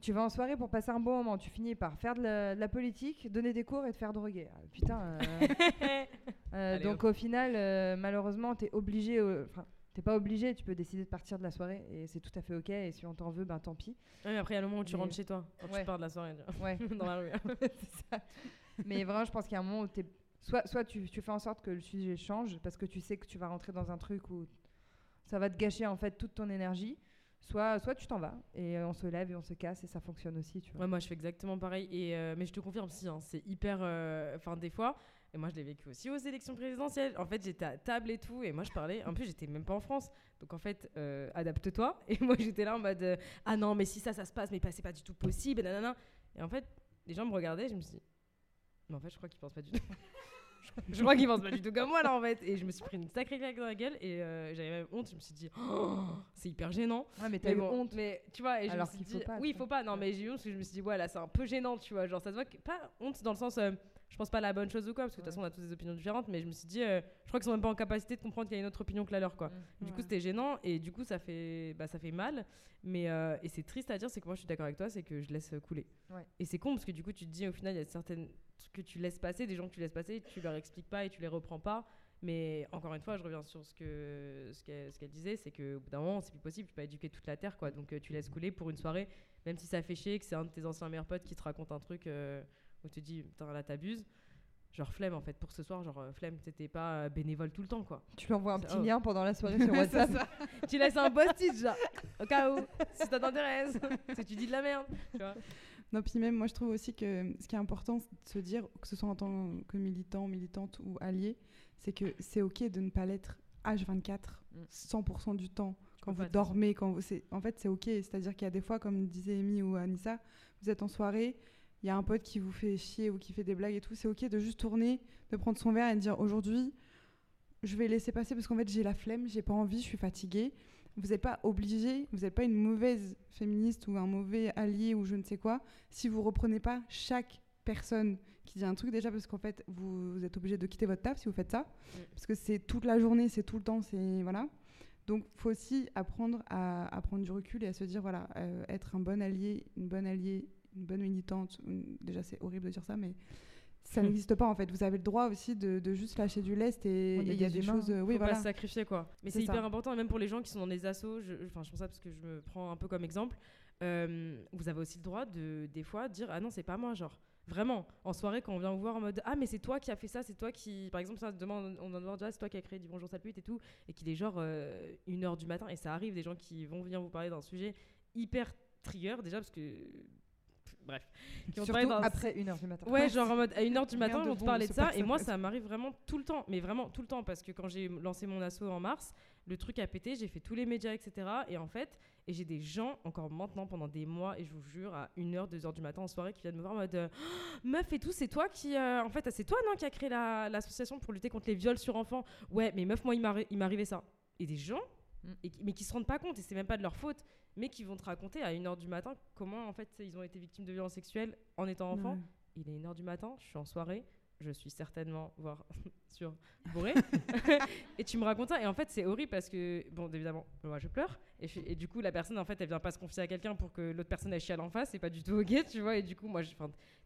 Tu vas en soirée pour passer un bon moment. Tu finis par faire de la, de la politique, donner des cours et te faire droguer. Ah, putain. euh, donc au final, euh, malheureusement, tu es obligé. Enfin, t'es pas obligé. Tu peux décider de partir de la soirée et c'est tout à fait ok. Et si on t'en veut, ben tant pis. Ouais, mais après, il y a le moment où tu Mais- rentres chez toi, quand Ouais. tu pars de la soirée, Ouais. dans la rue. Ça. Mais vraiment, je pense qu'il y a un moment où t'es- soit, soit tu, tu fais en sorte que le sujet change parce que tu sais que tu vas rentrer dans un truc où ça va te gâcher en fait toute ton énergie. Soit, soit tu t'en vas et euh, on se lève et on se casse et ça fonctionne aussi. Tu vois. Ouais, moi je fais exactement pareil. Et, euh, mais je te confirme, si, hein, c'est hyper. euh, Enfin, des fois, et moi je l'ai vécu aussi aux élections présidentielles. En fait, j'étais à table et tout, et moi je parlais. En plus, j'étais même pas en France. Donc en fait, euh, adapte-toi. Et moi j'étais là en mode euh, Ah non, mais si ça, ça se passe, mais pas- c'est pas du tout possible. Et, nanana. et en fait, les gens me regardaient, je me suis dit Mais en fait, je crois qu'ils pensent pas du tout. je crois qu'ils pensent pas du tout comme moi là en fait. Et je me suis pris une sacrée claque dans la gueule, et euh, j'avais même honte. Je me suis dit Oh, c'est hyper gênant. Ouais, mais t'as eu bon, honte. Mais tu vois, et je Alors me suis dit- pas, Oui, il faut pas. Non, mais j'ai eu honte parce que je me suis dit, ouais, là, c'est un peu gênant, tu vois. Genre, ça se voit que. Pas honte dans le sens. euh, je pense pas la bonne chose ou quoi, parce que de toute façon, on a tous des opinions différentes, mais je me suis dit, euh, je crois qu'ils sont même pas en capacité de comprendre qu'il y a une autre opinion que la leur, quoi. Mm. Du coup, c'était gênant, et du coup, ça fait, bah, ça fait mal. Mais, euh, et c'est triste à dire, c'est que moi, je suis d'accord avec toi, c'est que je laisse couler. Ouais. Et c'est con, parce que du coup, tu te dis, au final, il y a certaines trucs que tu laisses passer, des gens que tu laisses passer, tu leur expliques pas et tu les reprends pas. Mais encore une fois, je reviens sur ce que ce qu'elle disait, c'est que bout d'un moment, c'est plus possible, tu peux pas éduquer toute la terre, quoi. Donc euh, tu laisses couler pour une soirée, même si ça fait chier, que c'est un de tes anciens meilleurs potes qui te raconte un truc euh, où tu te dis, putain là t'abuses. Genre flemme en fait pour ce soir, genre euh, flemme, t'étais pas euh, bénévole tout le temps, quoi. Tu lui envoies un petit Oh. lien pendant la soirée sur WhatsApp. tu laisses un post-it, genre, au cas où, si ça t'intéresse, si tu dis de la merde, tu vois. Non, puis même, moi, je trouve aussi que ce qui est important, de se dire, que ce soit en tant que militant, militante ou allié, c'est que c'est OK de ne pas l'être H24 Mm. 100% du temps. Quand vous dormez, quand vous... En fait, c'est OK. C'est-à-dire qu'il y a des fois, comme disait Amy ou Anissa, vous êtes en soirée, il y a un pote qui vous fait chier ou qui fait des blagues et tout. C'est OK de juste tourner, de prendre son verre et de dire aujourd'hui, je vais laisser passer parce qu'en fait, j'ai la flemme, j'ai pas envie, je suis fatiguée. Vous n'êtes pas obligé, vous n'êtes pas une mauvaise féministe ou un mauvais allié ou je ne sais quoi si vous reprenez pas chaque personne qui dit un truc déjà parce qu'en fait vous, vous êtes obligé de quitter votre table si vous faites ça parce que c'est toute la journée c'est tout le temps c'est voilà Donc, faut aussi apprendre à, à prendre du recul et à se dire, voilà, euh, être un bon allié, une bonne alliée, une bonne militante. déjà, c'est horrible de dire ça, mais ça Hmm. n'existe pas en fait. Vous avez le droit aussi de, de juste lâcher du lest et il y a des des choses. euh, oui, faut voilà. pas se sacrifier quoi. Mais C'est hyper important, et même pour les gens qui sont dans les assos, je, enfin je pense ça parce que je me prends un peu comme exemple, euh, vous avez aussi le droit de des fois dire ah non c'est pas moi genre. Vraiment, en soirée, quand on vient vous voir en mode Ah, mais c'est toi qui as fait ça, c'est toi qui. Par exemple, ça, demain, on devoir dire Ah, c'est toi qui as créé du Bonjour Salpute et tout, et qu'il est genre euh, une heure du matin, et ça arrive, des gens qui vont venir vous parler d'un sujet hyper trigger, déjà, parce que. Bref. Qui parler Surtout après une heure du matin. Ouais, genre en mode à 1h du matin, vont te parler de ça. Et moi, ça m'arrive vraiment tout le temps. Mais vraiment tout le temps. Parce que quand j'ai lancé mon asso en mars, le truc a pété, j'ai fait tous les médias, etc. Et en fait, et j'ai des gens, encore maintenant, pendant des mois, et je vous jure, à 1h, 2h du matin en soirée, qui viennent me voir en mode euh, Meuf et tout, c'est toi qui. euh, en fait, c'est toi, non, qui a créé la- l'association pour lutter contre les viols sur enfants? Ouais, mais meuf, moi, il m'est arrivé ça. Et des gens, Mm. et mais qui se rendent pas compte, et c'est même pas de leur faute, mais qui vont te raconter à 1h du matin comment, en fait, ils ont été victimes de violences sexuelles en étant enfants. Ouais. Il est 1h du matin, je suis en soirée, je suis certainement, voire sur bourré. et tu me racontes ça. Et en fait, c'est horrible parce que, bon, évidemment, moi je pleure. Et, je- et du coup, la personne, en fait, elle vient pas se confier à quelqu'un pour que l'autre personne elle chiale en face. C'est pas du tout ok, tu vois. Et du coup, moi,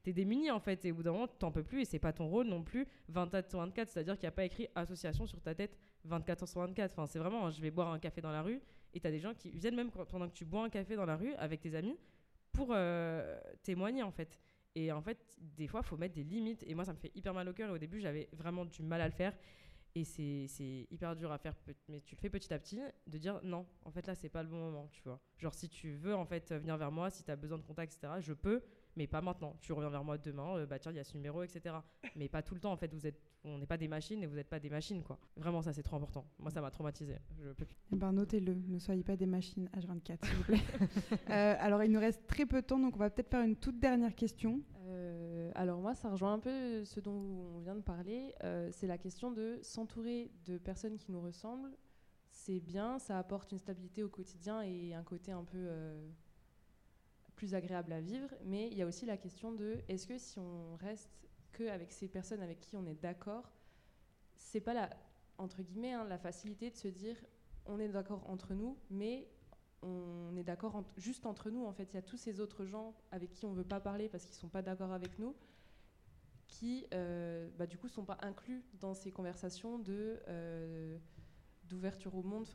t'es démuni en fait. Et au bout d'un moment, t'en peux plus. Et c'est pas ton rôle non plus 24 sur 24. C'est-à-dire qu'il n'y a pas écrit association sur ta tête 24 heures sur 24. Enfin, c'est vraiment, je vais boire un café dans la rue. Et t'as des gens qui viennent même pendant que tu bois un café dans la rue avec tes amis pour euh, témoigner en fait. Et en fait, des fois, faut mettre des limites. Et moi, ça me fait hyper mal au cœur. Et au début, j'avais vraiment du mal à le faire. Et c'est hyper dur à faire, mais tu le fais petit à petit, de dire non, en fait là, c'est pas le bon moment, tu vois. Genre, si tu veux en fait venir vers moi, si tu as besoin de contact, etc., je peux, mais pas maintenant. Tu reviens vers moi demain, euh, bah tiens, il y a ce numéro, etc. Mais pas tout le temps, en fait. Vous êtes, on n'est pas des machines et vous n'êtes pas des machines, quoi. Vraiment, ça, c'est trop important. Moi, ça m'a traumatisé. Je peux plus. Eh ben, notez-le, ne soyez pas des machines H24, s'il vous plaît. Euh, alors, il nous reste très peu de temps, donc on va peut-être faire une toute dernière question. Euh, alors moi, ça rejoint un peu ce dont on vient de parler. Euh, c'est la question de s'entourer de personnes qui nous ressemblent. C'est bien, ça apporte une stabilité au quotidien et un côté un peu euh, plus agréable à vivre. Mais il y a aussi la question de est-ce que si on reste que avec ces personnes avec qui on est d'accord, c'est pas la entre guillemets hein, la facilité de se dire on est d'accord entre nous, mais on est d'accord juste entre nous. En fait, il y a tous ces autres gens avec qui on veut pas parler parce qu'ils sont pas d'accord avec nous, qui, euh, bah, du coup, sont pas inclus dans ces conversations de euh, d'ouverture au monde.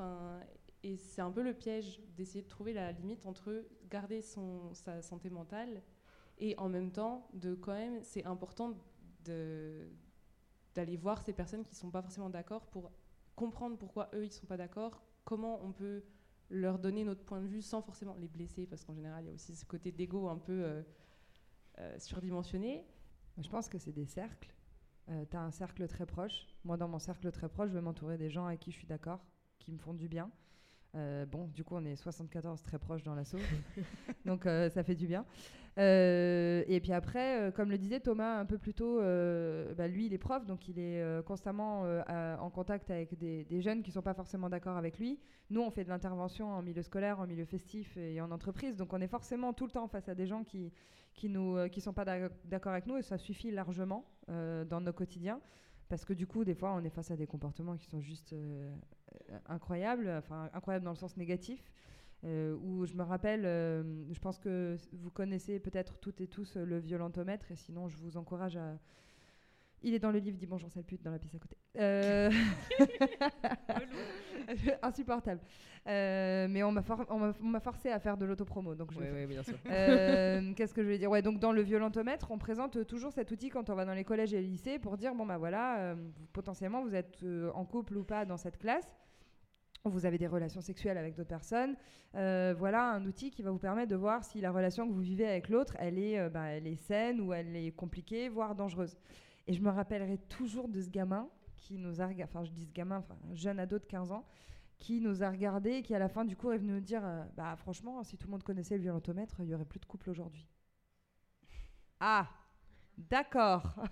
Et c'est un peu le piège d'essayer de trouver la limite entre garder son sa santé mentale et en même temps de quand même, c'est important d'aller voir ces personnes qui sont pas forcément d'accord pour comprendre pourquoi eux ils sont pas d'accord, comment on peut leur donner notre point de vue sans forcément les blesser, parce qu'en général, il y a aussi ce côté d'ego un peu euh, euh, surdimensionné. Je pense que c'est des cercles. tu as un cercle très proche. Moi, dans mon cercle très proche, je vais m'entourer des gens avec qui je suis d'accord, qui me font du bien. Euh, bon, du coup, on est 74 très proches dans l'assaut, donc euh, ça fait du bien. Euh, et puis après, comme le disait Thomas un peu plus tôt, bah, lui, il est prof, donc il est constamment en contact avec des, jeunes qui ne sont pas forcément d'accord avec lui. Nous, on fait de l'intervention en milieu scolaire, en milieu festif et en entreprise, donc on est forcément tout le temps face à des gens qui euh, qui sont pas d'ac- d'accord avec nous et ça suffit largement dans nos quotidiens parce que du coup des fois on est face à des comportements qui sont juste euh, euh, incroyables enfin incroyables dans le sens négatif euh, où je me rappelle je pense que vous connaissez peut-être toutes et tous le violentomètre et sinon je vous encourage à il est dans le livre dit bonjour sale pute dans la pièce à côté Euh, insupportable Euh, mais on m'a for- forcé à faire de l'autopromo donc je bien sûr. Euh, Qu'est-ce que je veux dire? Ouais, donc dans le violentomètre, on présente toujours cet outil quand on va dans les collèges et les lycées pour dire bon bah voilà, potentiellement vous êtes en couple ou pas dans cette classe. Vous avez des relations sexuelles avec d'autres personnes. Euh, voilà un outil qui va vous permettre de voir si la relation que vous vivez avec l'autre, elle est, euh, bah, elle est saine ou elle est compliquée, voire dangereuse. Et je me rappellerai toujours de ce gamin qui nous a enfin je dis ce gamin, un jeune ado de 15 ans, qui nous a regardé et qui à la fin du cours est venu nous dire euh, bah franchement si tout le monde connaissait le violentomètre il y aurait plus de couple aujourd'hui. Ah d'accord.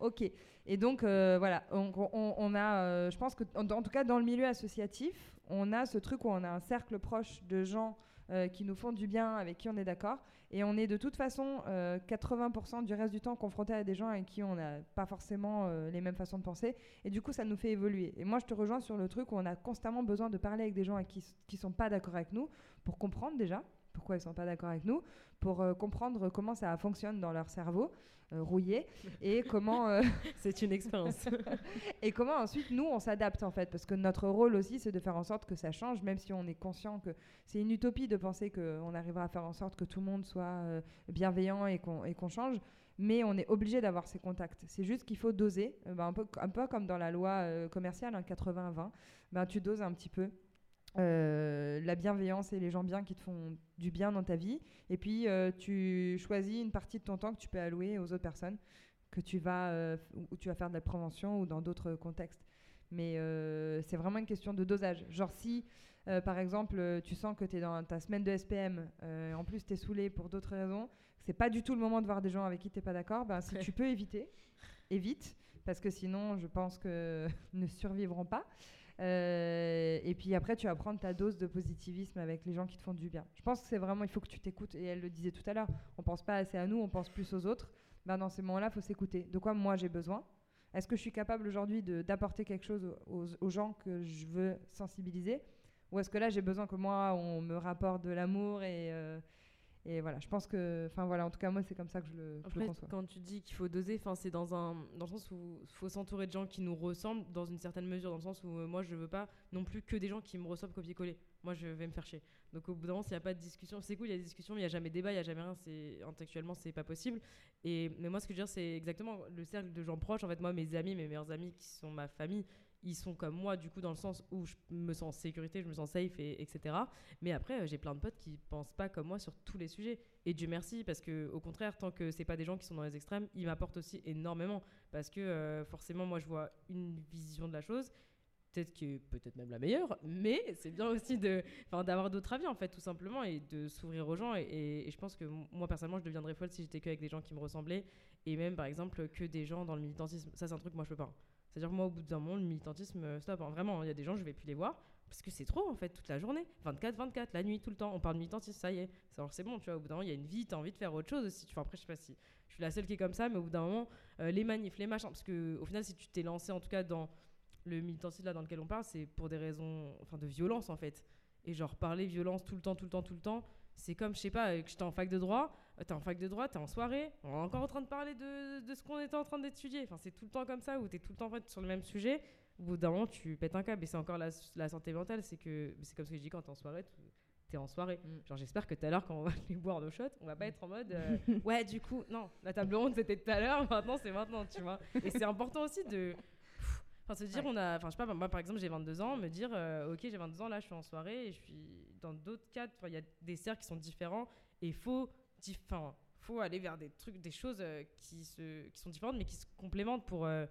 Ok. Et donc euh, voilà. On, a euh, je pense que en tout cas dans le milieu associatif on a ce truc où on a un cercle proche de gens euh, qui nous font du bien, avec qui on est d'accord. Et on est de toute façon euh, 80% du reste du temps confronté à des gens avec qui on n'a pas forcément euh, les mêmes façons de penser. Et du coup, ça nous fait évoluer. Et moi, je te rejoins sur le truc où on a constamment besoin de parler avec des gens qui qui sont pas d'accord avec nous pour comprendre déjà pourquoi ils sont pas d'accord avec nous, pour euh, comprendre comment ça fonctionne dans leur cerveau euh, rouillé et comment euh, C'est une expérience. et comment ensuite nous on s'adapte en fait parce que notre rôle aussi c'est de faire en sorte que ça change même si on est conscient que c'est une utopie de penser qu'on arrivera à faire en sorte que tout le monde soit bienveillant et qu'on change mais on est obligé d'avoir ces contacts. C'est juste qu'il faut doser ben, un, peu, un peu comme dans la loi commerciale hein, 80-20 ben, tu doses un petit peu euh, la bienveillance et les gens bien qui te font du bien dans ta vie. Et puis euh, tu choisis une partie de ton temps que tu peux allouer aux autres personnes que tu vas euh, où- tu vas faire de la prévention ou dans d'autres contextes. Mais c'est vraiment une question de dosage. Genre si par exemple tu sens que tu es dans ta semaine de SPM en plus tu es saoulé pour d'autres raisons c'est pas du tout le moment de voir des gens avec qui tu pas d'accord ben, si tu peux éviter évite parce que sinon je pense que ne survivront pas euh, et puis après, tu vas prendre ta dose de positivisme avec les gens qui te font du bien. Je pense que c'est vraiment, il faut que tu t'écoutes. Et elle le disait tout à l'heure, on pense pas assez à nous, on pense plus aux autres. Ben, dans ces moments-là, il faut s'écouter. De quoi moi j'ai besoin? Est-ce que je suis capable aujourd'hui d'apporter quelque chose aux, aux gens que je veux sensibiliser? Ou est-ce que là, j'ai besoin que moi, on me rapporte de l'amour et, euh, voilà, je pense que, enfin voilà, en tout cas moi, c'est comme ça que je le, je le Après, conçois. quand tu dis qu'il faut doser, enfin, c'est dans un dans le sens où il faut s'entourer de gens qui nous ressemblent dans une certaine mesure, dans le sens où euh, moi je veux pas non plus que des gens qui me ressemblent copier-coller. Moi je vais me faire chier. Donc au bout d'un moment, s'il n'y a pas de discussion, c'est cool, il y a des discussions, mais il n'y a jamais débat, il n'y a jamais rien. C'est intellectuellement c'est pas possible. Et mais moi ce que je veux dire, c'est exactement le cercle de gens proches. En fait, moi mes amis, mes meilleurs amis qui sont ma famille. Ils sont comme moi, du coup, dans le sens où je me sens en sécurité, je me sens safe, et, etc. Mais après, euh, j'ai plein de potes qui pensent pas comme moi sur tous les sujets. Et Dieu merci, parce que au contraire, tant que c'est pas des gens qui sont dans les extrêmes, ils m'apportent aussi énormément. Parce que euh, forcément, moi, je vois une vision de la chose, peut-être que peut-être même la meilleure, mais c'est bien aussi d'avoir d'autres avis en fait, tout simplement, et de s'ouvrir aux gens. Et, je pense que moi, personnellement, je deviendrais folle si j'étais que avec des gens qui me ressemblaient, et même par exemple que des gens dans le militantisme. Ça, c'est un truc moi je peux pas. C'est-à-dire moi, au bout d'un moment, le militantisme, euh, stop. hein. Vraiment, il y a des gens, je vais plus les voir. Parce que c'est trop en fait, toute la journée. 24, 24, la nuit, tout le temps. On parle de militantisme, ça y est. Alors c'est bon, tu vois, au bout d'un moment, il y a une vie, tu as envie de faire autre chose aussi. Tu vois, après, je sais pas si je suis la seule qui est comme ça, mais au bout d'un moment, euh, les manifs, les machins. Parce que au final, si tu t'es lancé en tout cas dans le militantisme là dans lequel on parle, c'est pour des raisons enfin, de violence en fait. Et genre, parler violence tout le temps, tout le temps, tout le temps, c'est comme, je sais pas, euh, que j'étais en fac de droit, t'es en fac de droit, t'es en soirée, on est encore en train de parler de, de ce qu'on était en train d'étudier. Enfin, c'est tout le temps comme ça, où t'es tout le temps en fait, sur le même sujet. Au bout d'un moment, tu pètes un câble. Et c'est encore la, la santé mentale, c'est que c'est comme ce que je dis quand t'es en soirée, tu- t'es en soirée. Mm. Genre, j'espère que tout à l'heure, quand on va aller boire nos shots, on va pas être en mode euh, ouais, du coup, non, la table ronde c'était tout à l'heure, maintenant c'est maintenant, tu vois. Et c'est important aussi de. Enfin, se dire, on a. Enfin, je sais pas, moi par exemple, j'ai 22 ans, me dire, euh, ok, j'ai 22 ans, là je suis en soirée et je suis dans d'autres. Enfin, Il y a des cercles qui sont différents et il faut. Dif- Enfin, faut aller vers des trucs, des choses euh, qui, se, qui sont différentes mais qui se complémentent pour. euh,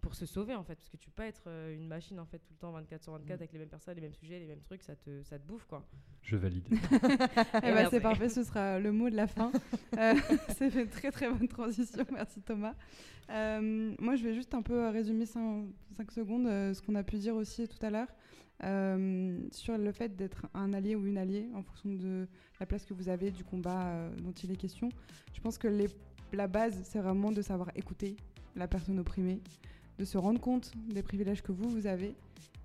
pour se sauver en fait parce que tu peux pas être euh, une machine en fait tout le temps 24 sur 24 Mm. avec les mêmes personnes les mêmes sujets les mêmes trucs ça te ça te bouffe quoi Je valide. Eh ben, c'est parfait, ce sera le mot de la fin. Euh, c'est une très très bonne transition, merci Thomas. Euh, moi, je vais juste un peu résumer 5, secondes euh, ce qu'on a pu dire aussi tout à l'heure sur le fait d'être un allié ou une alliée en fonction de la place que vous avez, du combat euh, dont il est question. Je pense que la base, c'est vraiment de savoir écouter la personne opprimée, de se rendre compte des privilèges que vous, vous avez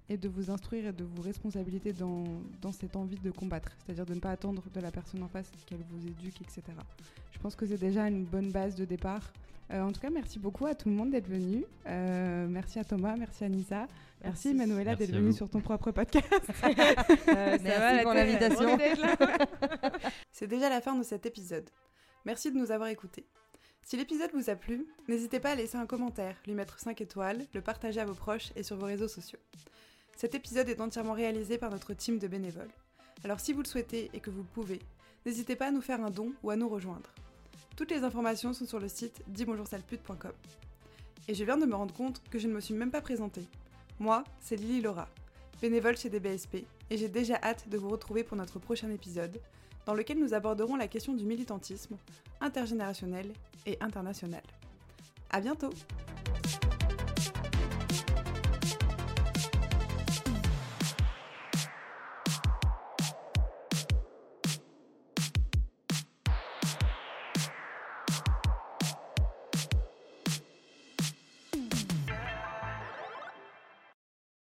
et de vous instruire et de vous responsabiliser dans, dans cette envie de combattre, c'est-à-dire de ne pas attendre de la personne en face qu'elle vous éduque, etc. Je pense que c'est déjà une bonne base de départ. Euh, en tout cas, merci beaucoup à tout le monde d'être venu. Euh, merci à Thomas, merci à Nisa, merci, Manuela Merci d'être à venue sur ton propre podcast. Euh, Merci pour l'invitation. C'est déjà la fin de cet épisode. Merci de nous avoir écoutés. Si l'épisode vous a plu, n'hésitez pas à laisser un commentaire, lui mettre 5 étoiles, le partager à vos proches et sur vos réseaux sociaux. Cet épisode est entièrement réalisé par notre team de bénévoles. Alors si vous le souhaitez et que vous le pouvez, n'hésitez pas à nous faire un don ou à nous rejoindre. Toutes les informations sont sur le site disbonjoursalepute.com. Et je viens de me rendre compte que je ne me suis même pas présentée. Moi, c'est Lily Laura, bénévole chez DBSP, et j'ai déjà hâte de vous retrouver pour notre prochain épisode, dans lequel nous aborderons la question du militantisme intergénérationnel et international. À bientôt!